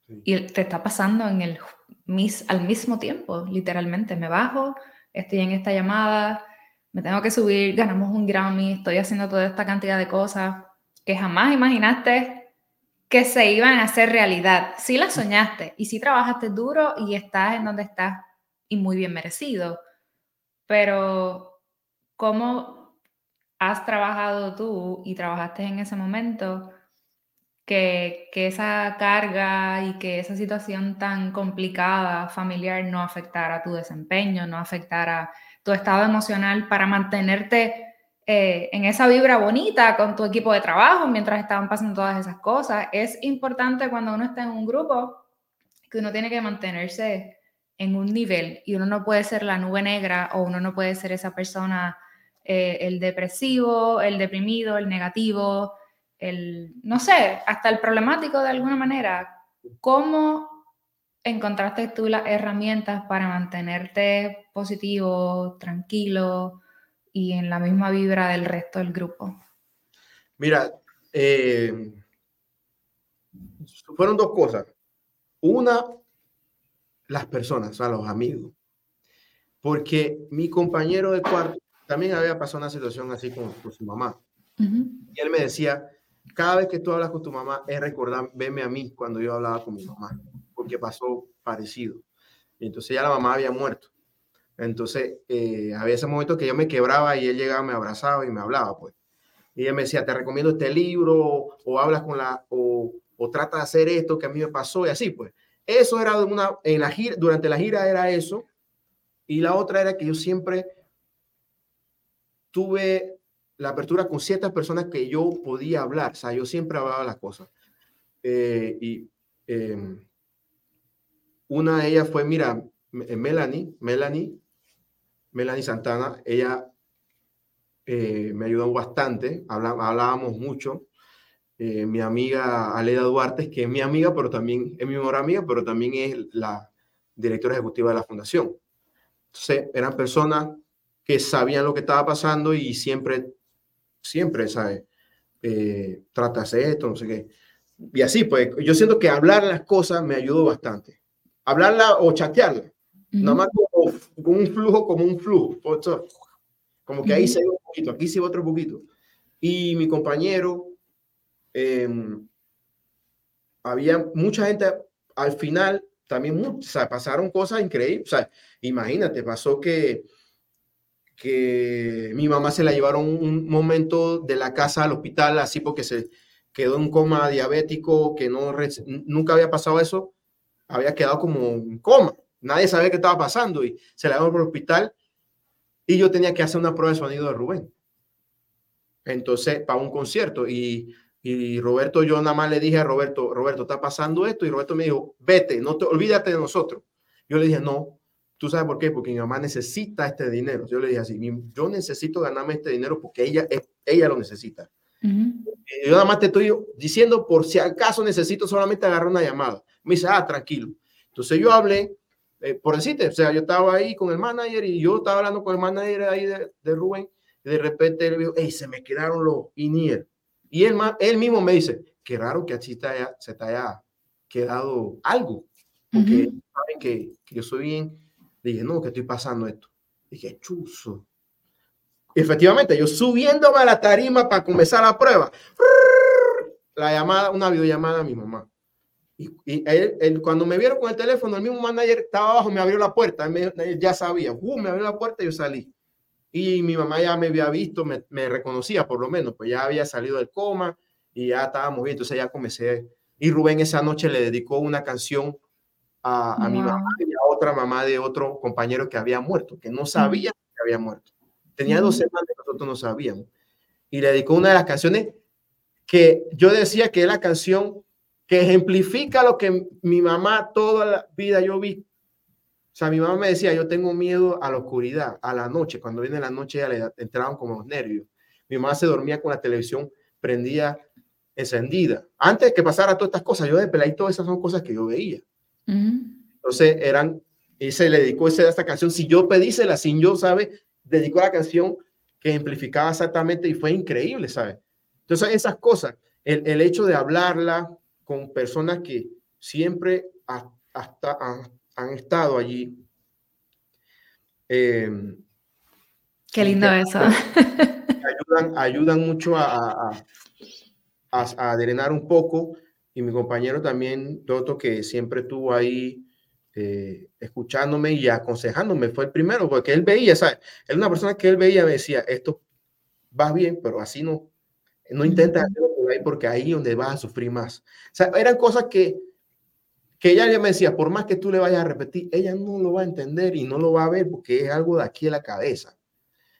Y te está pasando en el, mis, al mismo tiempo, literalmente. Me bajo, estoy en esta llamada, me tengo que subir, ganamos un Grammy, estoy haciendo toda esta cantidad de cosas que jamás imaginaste que se iban a hacer realidad. Sí las soñaste y sí trabajaste duro y estás en donde estás y muy bien merecido, pero ¿cómo has trabajado tú y trabajaste en ese momento que, esa carga y que esa situación tan complicada familiar no afectara tu desempeño, no afectara tu estado emocional para mantenerte eh, en esa vibra bonita con tu equipo de trabajo mientras estaban pasando todas esas cosas. Es importante cuando uno está en un grupo que uno tiene que mantenerse en un nivel y uno no puede ser la nube negra o uno no puede ser esa persona, eh, el depresivo, el deprimido, el negativo, el, no sé, hasta el problemático de alguna manera. ¿Cómo encontraste tú las herramientas para mantenerte positivo, tranquilo y en la misma vibra del resto del grupo? Mira, eh, fueron dos cosas. Una, las personas, o sea, los amigos. Porque mi compañero de cuarto también había pasado una situación así con, su mamá. Y él me decía, cada vez que tú hablas con tu mamá, es recordar, veme a mí cuando yo hablaba con mi mamá porque pasó parecido. Y entonces ya la mamá había muerto. Entonces, eh, había ese momento que yo me quebraba y él llegaba, me abrazaba y me hablaba, pues. Y ella me decía, te recomiendo este libro, o hablas con la, o, o trata de hacer esto que a mí me pasó, y así, pues. Eso era una, en la gira, durante la gira era eso. Y la otra era que yo siempre tuve la apertura con ciertas personas que yo podía hablar. O sea, yo siempre hablaba las cosas. Eh, y eh, una de ellas fue, mira, eh, Melanie, Melanie, Melanie Santana, ella eh, me ayudó bastante, hablábamos mucho. Eh, mi amiga Aleda Duarte, que es mi amiga, pero también es mi mejor amiga, pero también es la directora ejecutiva de la fundación. Entonces, eran personas que sabían lo que estaba pasando y siempre, siempre, ¿sabes? Eh, esto, no sé qué. Y así, pues, yo siento que hablar las cosas me ayudó bastante hablarla o chatearla. Nada más como, con un flujo, como un flujo. Como que ahí se ve un poquito, aquí se ve otro poquito. Y mi compañero, em, había mucha gente al final, también o sea, pasaron cosas increíbles. O sea, imagínate, pasó que, que mi mamá se la llevaron un momento de la casa al hospital, así porque se quedó en coma diabético, que no nunca había pasado eso había quedado como en coma. Nadie sabía qué estaba pasando y se la llevaron el hospital y yo tenía que hacer una prueba de sonido de Rubén. Entonces, para un concierto y, y Roberto, yo nada más le dije a Roberto, Roberto, está pasando esto y Roberto me dijo, vete, no te olvídate de nosotros. Yo le dije, no, ¿tú sabes por qué? Porque mi mamá necesita este dinero. Yo le dije así, yo necesito ganarme este dinero porque ella, ella lo necesita. Yo nada más te estoy diciendo por si acaso necesito solamente agarrar una llamada. Me dice, ah, tranquilo. Entonces yo hablé, eh, por decirte, o sea, yo estaba ahí con el manager y yo estaba hablando con el manager ahí de, de Rubén y de repente él dijo, hey, se me quedaron los INIER. Y él, él mismo me dice, qué raro que así se te haya quedado algo, porque saben que, que, yo soy bien. Dije, no, que estoy pasando esto. Dije, chuzo. Y efectivamente, yo subiéndome a la tarima para comenzar la prueba, la llamada, una videollamada a mi mamá. Y, él, cuando me vieron con el teléfono, el mismo manager estaba abajo, me abrió la puerta, él, ya sabía, uh, me abrió la puerta y yo salí. Y mi mamá ya me había visto, me, reconocía por lo menos, pues ya había salido del coma y ya estábamos bien, entonces ya comencé. Y Rubén esa noche le dedicó una canción a, mi mamá y a otra mamá de otro compañero que había muerto, que no sabía que había muerto. Tenía dos semanas que nosotros no sabíamos. Y le dedicó una de las canciones que yo decía que es la canción que ejemplifica lo que mi mamá toda la vida yo vi O sea, mi mamá me decía, yo tengo miedo a la oscuridad, a la noche. Cuando viene la noche ya le entraban como los nervios. Mi mamá se dormía con la televisión prendida, encendida. Antes de que pasara todas estas cosas, yo de peladito, esas son cosas que yo veía. Entonces eran, y se le dedicó esa, esta canción. Si yo pedísela sin yo, ¿sabe? Dedicó la canción que ejemplificaba exactamente y fue increíble, ¿sabe? Entonces esas cosas, el, el hecho de hablarla con personas que siempre hasta han, estado allí. Em, Qué lindo eso. [laughs] Ayudan, ayudan mucho a, a, a, drenar un poco. Y mi compañero también, Toto, que siempre estuvo ahí eh, escuchándome y aconsejándome, fue el primero, porque él veía, ¿sabes? Él una persona que él veía, me decía, esto va bien, pero así no, no intenta hacerlo por ahí porque ahí es donde vas a sufrir más. O sea, eran cosas que, que ella ya me decía, por más que tú le vayas a repetir, ella no lo va a entender y no lo va a ver porque es algo de aquí a la cabeza.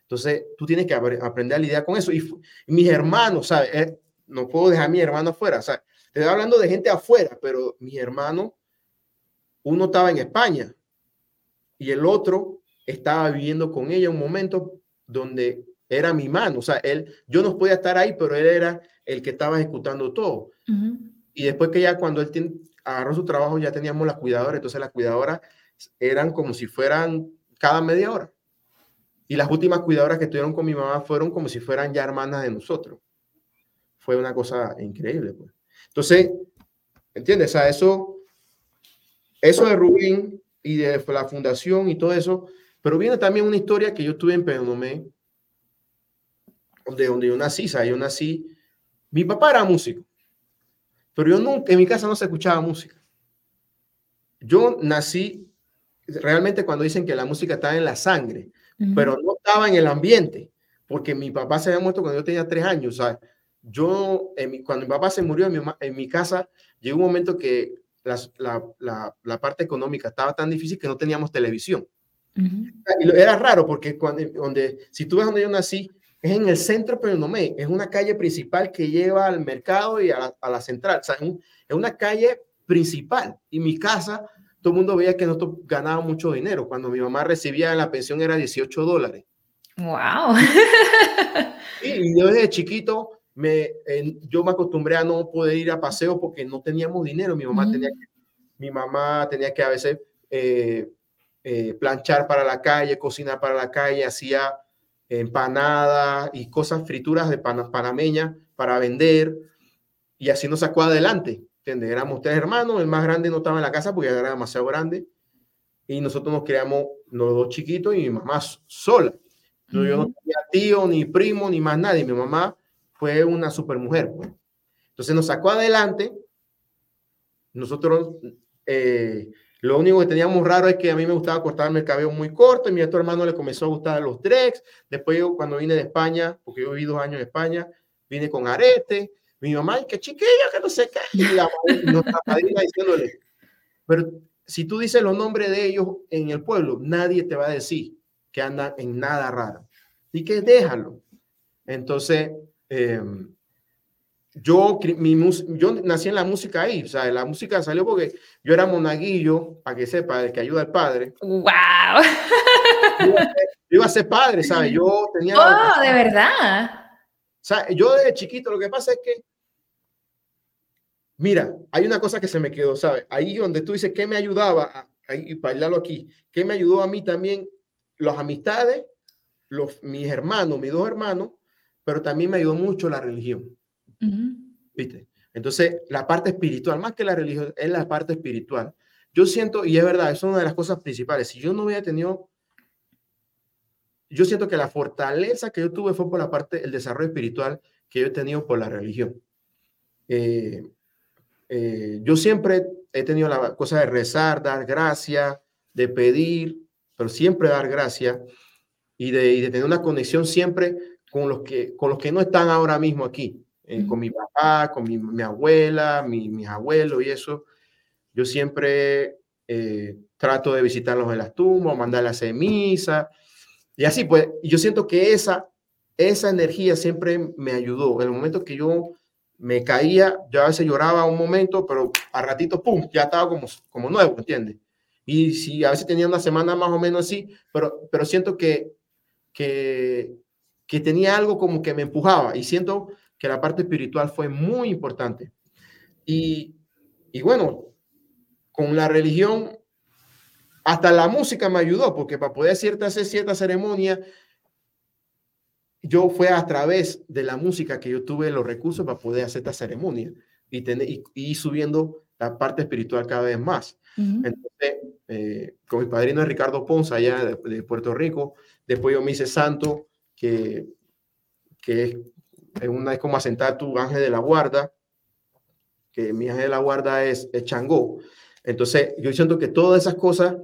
Entonces, tú tienes que aprender a lidiar con eso. Y, mis hermanos, ¿sabes? Eh, no puedo dejar a mi hermano afuera. O sea, te estoy hablando de gente afuera, pero mi hermano, uno estaba en España y el otro estaba viviendo con ella un momento donde era mi mano. O sea, él, yo no podía estar ahí, pero él era el que estaba ejecutando todo. Y después que ya cuando él tiene, agarró su trabajo, ya teníamos las cuidadoras. Entonces las cuidadoras eran como si fueran cada media hora. Y las últimas cuidadoras que estuvieron con mi mamá fueron como si fueran ya hermanas de nosotros. Fue una cosa increíble. Pues. Entonces, ¿entiendes? O sea, eso, eso de Rubén y de la fundación y todo eso, pero viene también una historia que yo tuve en Penomé, de donde yo nací, sea, yo nací, mi papá era músico, pero yo nunca, en mi casa no se escuchaba música. Yo nací, realmente cuando dicen que la música está en la sangre, pero no estaba en el ambiente, porque mi papá se había muerto cuando yo tenía tres años, sea, yo, cuando mi papá se murió en mi, en mi casa, llegó un momento que la, la, la, parte económica estaba tan difícil que no teníamos televisión. Y era raro porque cuando, donde, si tú ves donde yo nací, es en el centro pero no me es una calle principal que lleva al mercado y a la, a la central. O sea, es, es, una calle principal. Y mi casa, todo el mundo veía que nosotros ganábamos mucho dinero. Cuando mi mamá recibía la pensión era 18 dólares. ¡Wow! y yo desde chiquito me, yo me acostumbré a no poder ir a paseo porque no teníamos dinero. Mi mamá, tenía, que, mi mamá tenía que a veces eh, eh, planchar para la calle, cocinar para la calle, hacía empanadas y cosas frituras de panameña para vender y así nos sacó adelante. ¿entiendes? Éramos tres hermanos, el más grande no estaba en la casa porque era demasiado grande y nosotros nos creamos los dos chiquitos y mi mamá sola. Yo no tenía tío, ni primo, ni más nadie. Mi mamá fue una super mujer. Pues. Entonces nos sacó adelante. Nosotros eh, lo único que teníamos raro es que a mí me gustaba cortarme el cabello muy corto y mi otro hermano le comenzó a gustar los dreads. Después yo cuando vine de España, porque yo viví dos años en España, vine con arete. Mi mamá, que chiquilla, que no sé qué. Pero si tú dices los nombres de ellos en el pueblo, nadie te va a decir que andan en nada raro. Y que déjalo. Entonces, eh, yo, mi, yo nací en la música ahí, o sea, la música salió porque yo era monaguillo, para que sepa, el que ayuda al padre. ¡Wow! Yo iba a ser padre, ¿sabes? Yo tenía... ¡Oh, de verdad! O sea, yo desde chiquito, lo que pasa es que, mira, hay una cosa que se me quedó, ¿sabes? Ahí donde tú dices, ¿qué me ayudaba? Ahí, para hablarlo aquí, ¿qué me ayudó a mí también? Las amistades, los, mis hermanos, mis dos hermanos, pero también me ayudó mucho la religión. ¿Viste? Entonces, la parte espiritual, más que la religión, es la parte espiritual. Yo siento, y es verdad, es una de las cosas principales. Si yo no hubiera tenido, yo siento que la fortaleza que yo tuve fue por la parte, el desarrollo espiritual que yo he tenido por la religión. Eh, eh, yo siempre he tenido la cosa de rezar, dar gracia, de pedir, pero siempre dar gracia y de, y de tener una conexión siempre con los, que, con los que no están ahora mismo aquí. Eh, con mi papá, con mi, abuela, mi, mis abuelos y eso. Yo siempre eh, trato de visitarlos en las tumbas, mandarles a misa. Y así, pues, yo siento que esa, esa energía siempre me ayudó. En el momento que yo me caía, yo a veces lloraba un momento, pero a ratito, ¡pum!, ya estaba como, como nuevo, ¿entiendes? Y si a veces tenía una semana más o menos así, pero, pero siento que, que, que tenía algo como que me empujaba y siento que la parte espiritual fue muy importante. Y, y bueno, con la religión, hasta la música me ayudó, porque para poder cierta, hacer cierta ceremonia, yo fue a través de la música que yo tuve los recursos para poder hacer esta ceremonia y, tener, y, subiendo la parte espiritual cada vez más. Entonces, eh, con mi padrino Ricardo Ponza, allá de, Puerto Rico, después yo me hice santo, que, que es, una, es como asentar tu ángel de la guarda, que mi ángel de la guarda es, es Changó. Entonces, yo siento que todas esas cosas,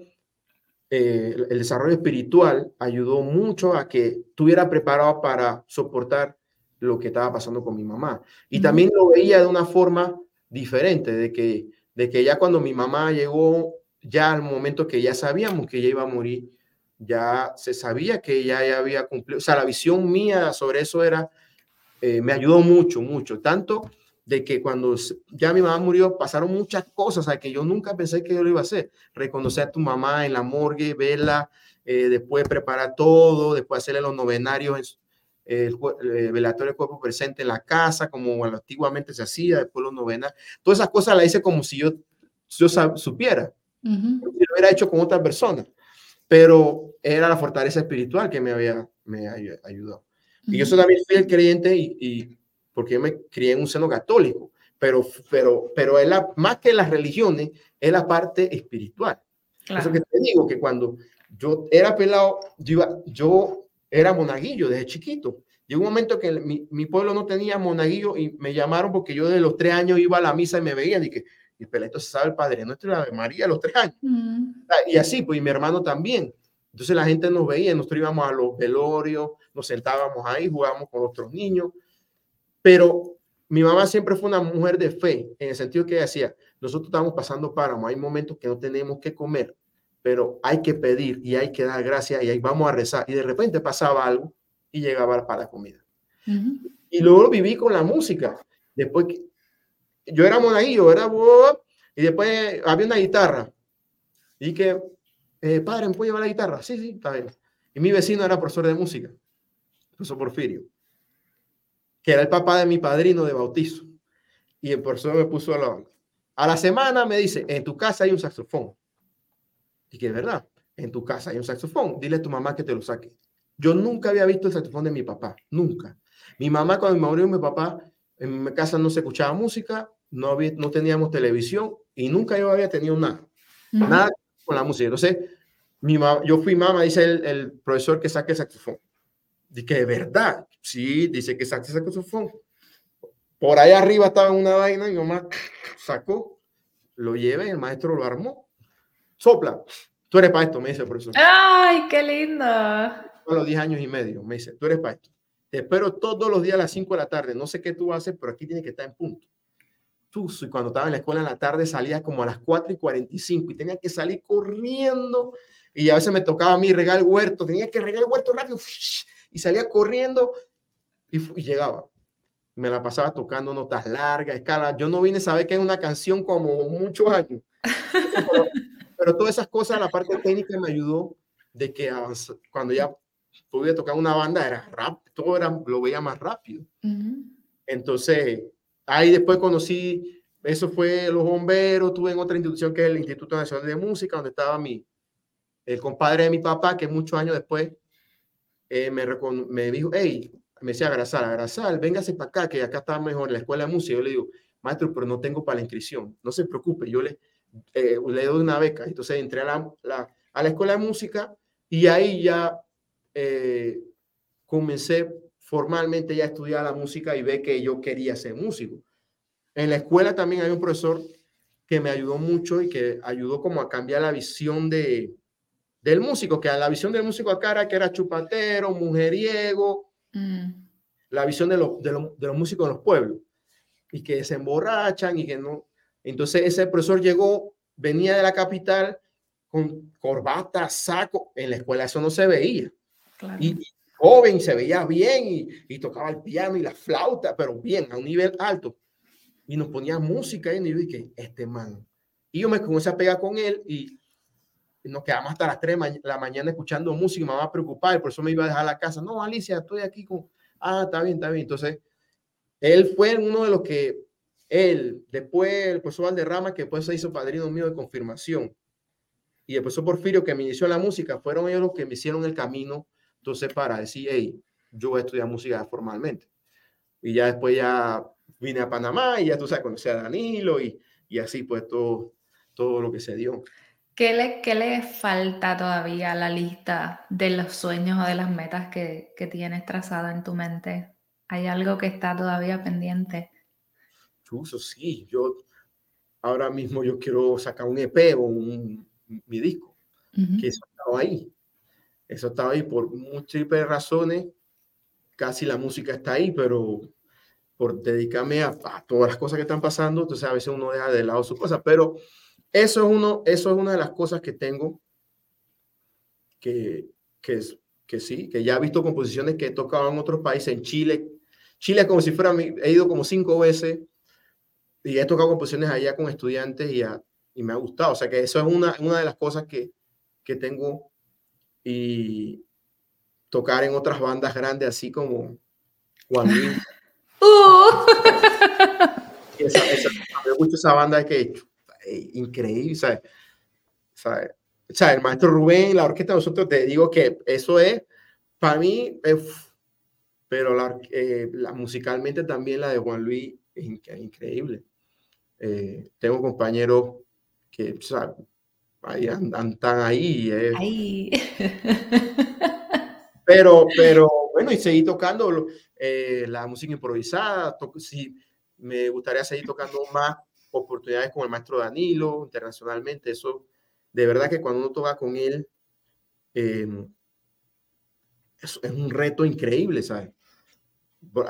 eh, el desarrollo espiritual ayudó mucho a que estuviera preparado para soportar lo que estaba pasando con mi mamá. Y también lo veía de una forma diferente, de que, de que ya cuando mi mamá llegó, ya al momento que ya sabíamos que ella iba a morir, ya se sabía que ella ya había cumplido, o sea, la visión mía sobre eso era, eh, me ayudó mucho, mucho, tanto de que cuando ya mi mamá murió pasaron muchas cosas a que yo nunca pensé que yo lo iba a hacer. Reconocer a tu mamá en la morgue, verla, eh, después preparar todo, después hacerle los novenarios, el, velatorio del cuerpo presente en la casa, como antiguamente se hacía, después los novenarios. Todas esas cosas las hice como si yo, yo supiera. Uh Lo hubiera hecho con otra persona. Pero era la fortaleza espiritual que me había me ayudado. Y yo soy también fiel creyente y, y porque yo me crié en un seno católico, pero, pero, pero es la, más que las religiones, es la parte espiritual. Eso que te digo, que cuando yo era pelado, yo, yo era monaguillo desde chiquito. Llegó un momento que mi, mi, pueblo no tenía monaguillo y me llamaron porque yo de los tres años iba a la misa y me veían y que y pelito se sabe el Padre Nuestro la María a los tres años. Mm. Y así, pues, y mi hermano también. Entonces la gente nos veía, nosotros íbamos a los velorios, nos sentábamos ahí, jugábamos con otros niños. Pero mi mamá siempre fue una mujer de fe, en el sentido que decía, nosotros estamos pasando páramo, hay momentos que no tenemos que comer, pero hay que pedir y hay que dar gracias y ahí vamos a rezar. Y de repente pasaba algo y llegaba para la comida. Y luego viví con la música. Después, yo era monaguillo, era y después había una guitarra. Y que, eh, padre, ¿me puede llevar la guitarra? Sí, sí, está bien. Y mi vecino era profesor de música, profesor Porfirio que era el papá de mi padrino de bautizo. Y el profesor me puso a la, a la semana, me dice, en tu casa hay un saxofón. Y que es verdad, en tu casa hay un saxofón. Dile a tu mamá que te lo saque. Yo nunca había visto el saxofón de mi papá, nunca. Mi mamá, cuando me murió mi papá, en mi casa no se escuchaba música, no, había, no teníamos televisión y nunca yo había tenido nada. Nada con la música. Entonces, mi mamá, yo fui mamá, dice el, el profesor que saque el saxofón. Dice que de verdad, sí, dice que saque saxofón. Por ahí arriba estaba una vaina y mi mamá sacó, lo llevé, el maestro lo armó. Sopla, tú eres para esto, me dice el profesor. ¡Ay, qué lindo! A los 10 años y medio, me dice, tú eres para esto. Te espero todos los días a las 5 de la tarde. No sé qué tú haces, pero aquí tiene que estar en punto. Tú, cuando estaba en la escuela en la tarde, salía como a las 4 y 45 y tenía que salir corriendo. Y a veces me tocaba a mí regar el huerto. Tenía que regar el huerto rápido [laughs] y salía corriendo y, llegaba. Me la pasaba tocando notas largas, escala. Yo no vine a saber que es una canción como muchos años. Pero, todas esas cosas, la parte técnica me ayudó de que cuando ya podía tocar una banda era rap, todo era, lo veía más rápido. Entonces, ahí después conocí, eso fue los bomberos, tuve en otra institución que es el Instituto Nacional de Música, donde estaba mi, el compadre de mi papá, que muchos años después eh, me, me dijo, hey, me decía Grasal, Grasal, véngase para acá, que acá está mejor la escuela de música. Yo le digo, maestro, pero no tengo para la inscripción. No se preocupe, yo le, eh, le doy una beca. Entonces entré a la, la, a la escuela de música y ahí ya eh, comencé formalmente ya a estudiar la música y ve que yo quería ser músico. En la escuela también hay un profesor que me ayudó mucho y que ayudó como a cambiar la visión de, del músico, que a la visión del músico acá era que era chupatero, mujeriego, mm. la visión de, los, de, de, los músicos en los pueblos, y que se emborrachan y que no. Entonces ese profesor llegó, venía de la capital con corbata, saco, en la escuela eso no se veía. Y, joven, se veía bien y, y, tocaba el piano y la flauta, pero bien, a un nivel alto. Y nos ponía música y yo dije, este man. Y yo me comencé a pegar con él y nos quedamos hasta las 3 de la mañana escuchando música, y mamá preocupada, y por eso me iba a dejar a la casa. No, Alicia, estoy aquí con, ah, está bien, está bien. Entonces, él fue uno de los que, él, después el profesor Valderrama, que después se hizo padrino mío de confirmación, y el profesor Porfirio, que me inició la música, fueron ellos los que me hicieron el camino, entonces, para decir, hey, yo voy a estudiar música formalmente. Y ya después ya vine a Panamá y ya tú sabes, conocí a Danilo y, y así pues todo, todo lo que se dio. ¿Qué le, ¿Qué le falta todavía a la lista de los sueños o de las metas que, que tienes trazado en tu mente? ¿Hay algo que está todavía pendiente? Chuso, sí, yo ahora mismo yo quiero sacar un EP o un, mi disco, que eso estaba ahí. Eso estaba ahí por múltiples razones. Casi la música está ahí, pero por dedicarme a, todas las cosas que están pasando, entonces a veces uno deja de lado su cosa, pero eso es, uno, eso es una de las cosas que tengo que, que, que sí, que ya he visto composiciones que he tocado en otros países, en Chile. Chile como si fuera, he ido como cinco veces y he tocado composiciones allá con estudiantes y, y me ha gustado. O sea que eso es una, una de las cosas que, que tengo y tocar en otras bandas grandes así como Juan [laughs] Uh. Esa, esa, me gusta esa banda que increíble, ¿sabes? ¿sabes? O sea, el maestro Rubén, la orquesta de nosotros, te digo que eso es, para mí, pero la, eh, la, musicalmente también la de Juan Luis es, increíble. Eh, tengo compañeros que, o sea, ahí andan, están ahí. ahí. [laughs] Pero, pero bueno, y seguí tocando eh, la música improvisada. si me gustaría seguir tocando más oportunidades con el maestro Danilo internacionalmente. Eso, de verdad que cuando uno toca con él, em, es, es, un reto increíble, ¿sabes?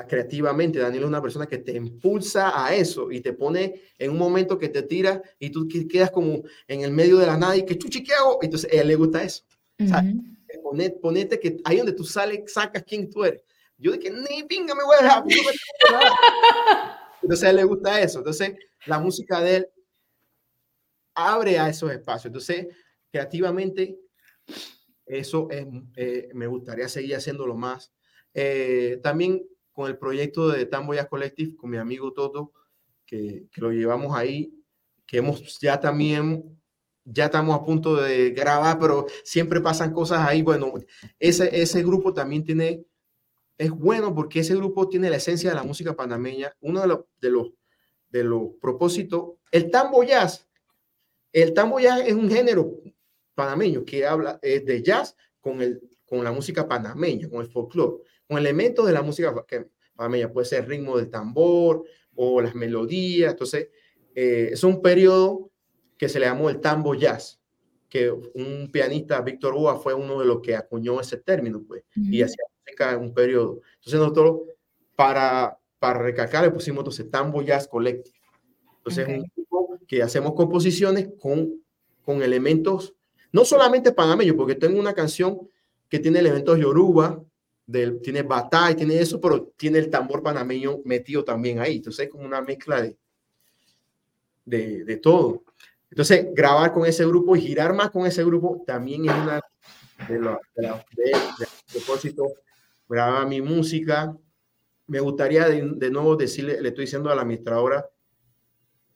Creativamente, Danilo es una persona que te impulsa a eso y te pone en un momento que te tira y tú quedas como en el medio de la nada y que chuchi, ¿qué hago? Entonces, a él le gusta eso. ¿sabes? ponete, que ahí donde tú sales, sacas quién tú eres. Yo dije, ni pinga me voy a dejar. Entonces a él le gusta eso. Entonces la música de él abre a esos espacios. Entonces, creativamente, eso es, eh, me gustaría seguir haciéndolo más. Eh, también con el proyecto de Tamboyas Collective, con mi amigo Toto, que, que, lo llevamos ahí, que hemos ya también ya estamos a punto de grabar, pero siempre pasan cosas ahí. Bueno, ese, ese grupo también tiene, es bueno porque ese grupo tiene la esencia de la música panameña. Uno de los, de los, de propósitos, el tambo jazz, el tambo jazz es un género panameño que habla de jazz con, el, con la música panameña, con el folclore, con elementos de la música panameña. Puede ser el ritmo del tambor o las melodías. Entonces, eh, es un periodo que se le llamó el tambo jazz, que un pianista, Víctor Boa, fue uno de los que acuñó ese término, pues, y hacía música en un periodo. Entonces nosotros, para, para recalcar, le pusimos entonces Tambo Jazz Collective. Entonces es un grupo que hacemos composiciones con, con elementos, no solamente panameños, porque tengo una canción que tiene elementos yoruba, del, tiene batalla, tiene eso, pero tiene el tambor panameño metido también ahí. Entonces es como una mezcla de, de, de todo. Entonces, grabar con ese grupo y girar más con ese grupo también es una de los de, propósitos. Grabar mi música. Me gustaría de, nuevo decirle, le estoy diciendo a la administradora,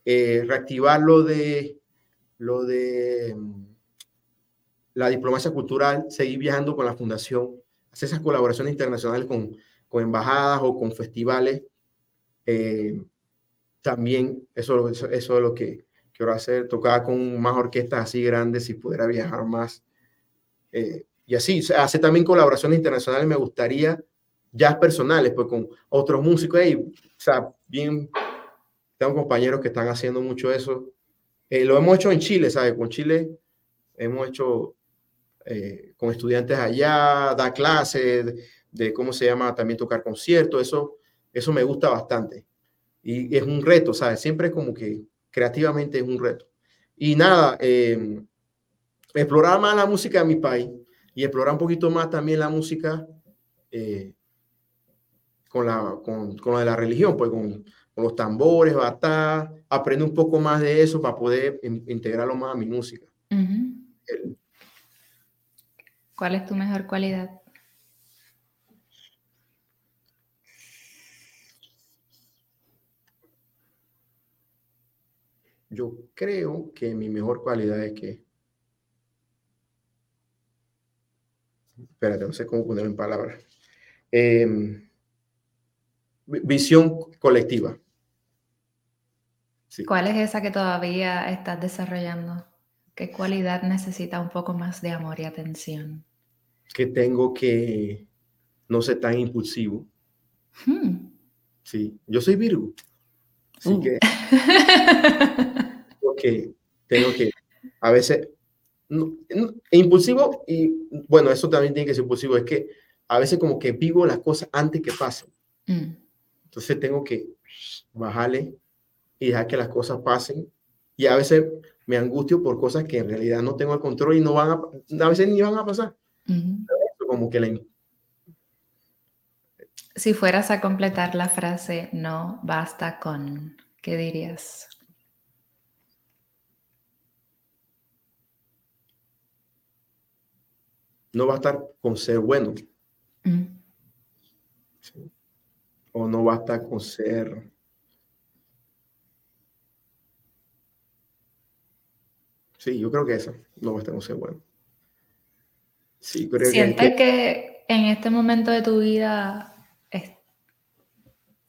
eh, reactivar lo de, lo de mm, la diplomacia cultural, seguir viajando con la fundación, hacer esas colaboraciones internacionales con, con embajadas o con festivales. Eh, también eso, eso, eso es lo que quiero hacer, tocar con más orquestas así grandes y pudiera viajar más. Eh, y así, hace también colaboraciones internacionales, me gustaría, ya personales, pues con otros músicos. Hey, o sea, bien, tengo compañeros que están haciendo mucho eso. Eh, lo hemos hecho en Chile, ¿sabes? Con Chile hemos hecho eh, con estudiantes allá, da clases de, de, cómo se llama, también tocar conciertos, eso, eso me gusta bastante. Y es un reto, ¿sabes? Siempre es como que creativamente es un reto. Y nada, eh, explorar más la música de mi país y explorar un poquito más también la música eh, con, la, con, con, de la religión, pues con, con los tambores, batá, aprender un poco más de eso para poder integrarlo más a mi música. ¿Cuál es tu mejor cualidad? Yo creo que mi mejor cualidad es que... Espérate, no sé cómo ponerlo en palabras. Em, visión colectiva. ¿Cuál es esa que todavía estás desarrollando? ¿Qué cualidad necesita un poco más de amor y atención? Que tengo que no ser tan impulsivo. Hmm. Sí, yo soy Virgo. Así uh. que [laughs] que tengo que a veces impulsivo y bueno, eso también tiene que ser impulsivo, es que a veces como que vivo las cosas antes que pasen. Mm. Entonces tengo que bajarle y dejar que las cosas pasen. Y a veces me angustio por cosas que en realidad no tengo el control y no van a, a veces ni van a pasar. Como que la... Si fueras a completar la frase, no basta con, ¿qué dirías? no va a estar con ser bueno. O no va a estar con ser... Sí, yo creo que eso no va a estar con ser bueno. Sí, creo ¿Sientes que, en este momento de tu vida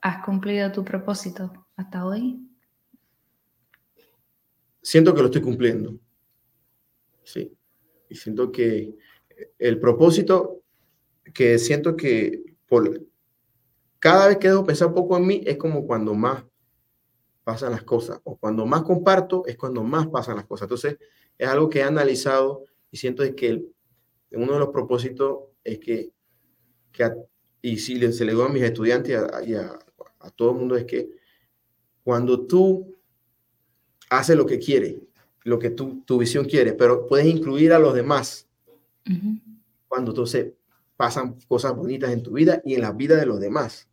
has cumplido tu propósito hasta hoy? Siento que lo estoy cumpliendo. Sí. Y siento que el propósito que siento que por cada vez que dejo pensar un poco en mí es como cuando más pasan las cosas o cuando más comparto es cuando más pasan las cosas. Entonces es algo que he analizado y siento que uno de los propósitos es que, y si se le digo a mis estudiantes y a, todo el mundo es que cuando tú haces lo que quieres, lo que tu, tu visión quiere, pero puedes incluir a los demás cuando entonces pasan cosas bonitas en tu vida y en la vida de los demás.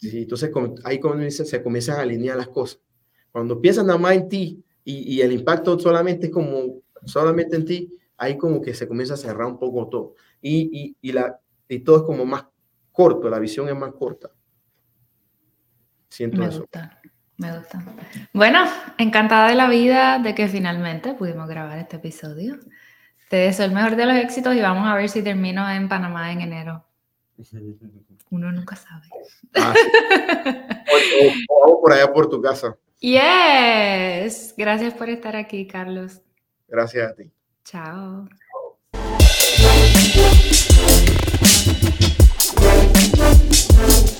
entonces ahí comienza, se comienzan a alinear las cosas. Cuando piensas nada más en ti y, el impacto solamente es como, solamente en ti, ahí como que se comienza a cerrar un poco todo. Y, y, la, y todo es como más corto, la visión es más corta. Siento me Gusta, me gusta. Bueno, encantada de la vida de que finalmente pudimos grabar este episodio. Te deseo el mejor de los éxitos y vamos a ver si termino en Panamá en enero. [laughs] Uno nunca sabe. Ah, vamos [laughs] por allá por tu casa. Yes. Gracias por estar aquí, Carlos. Gracias a ti. Ciao. Ciao.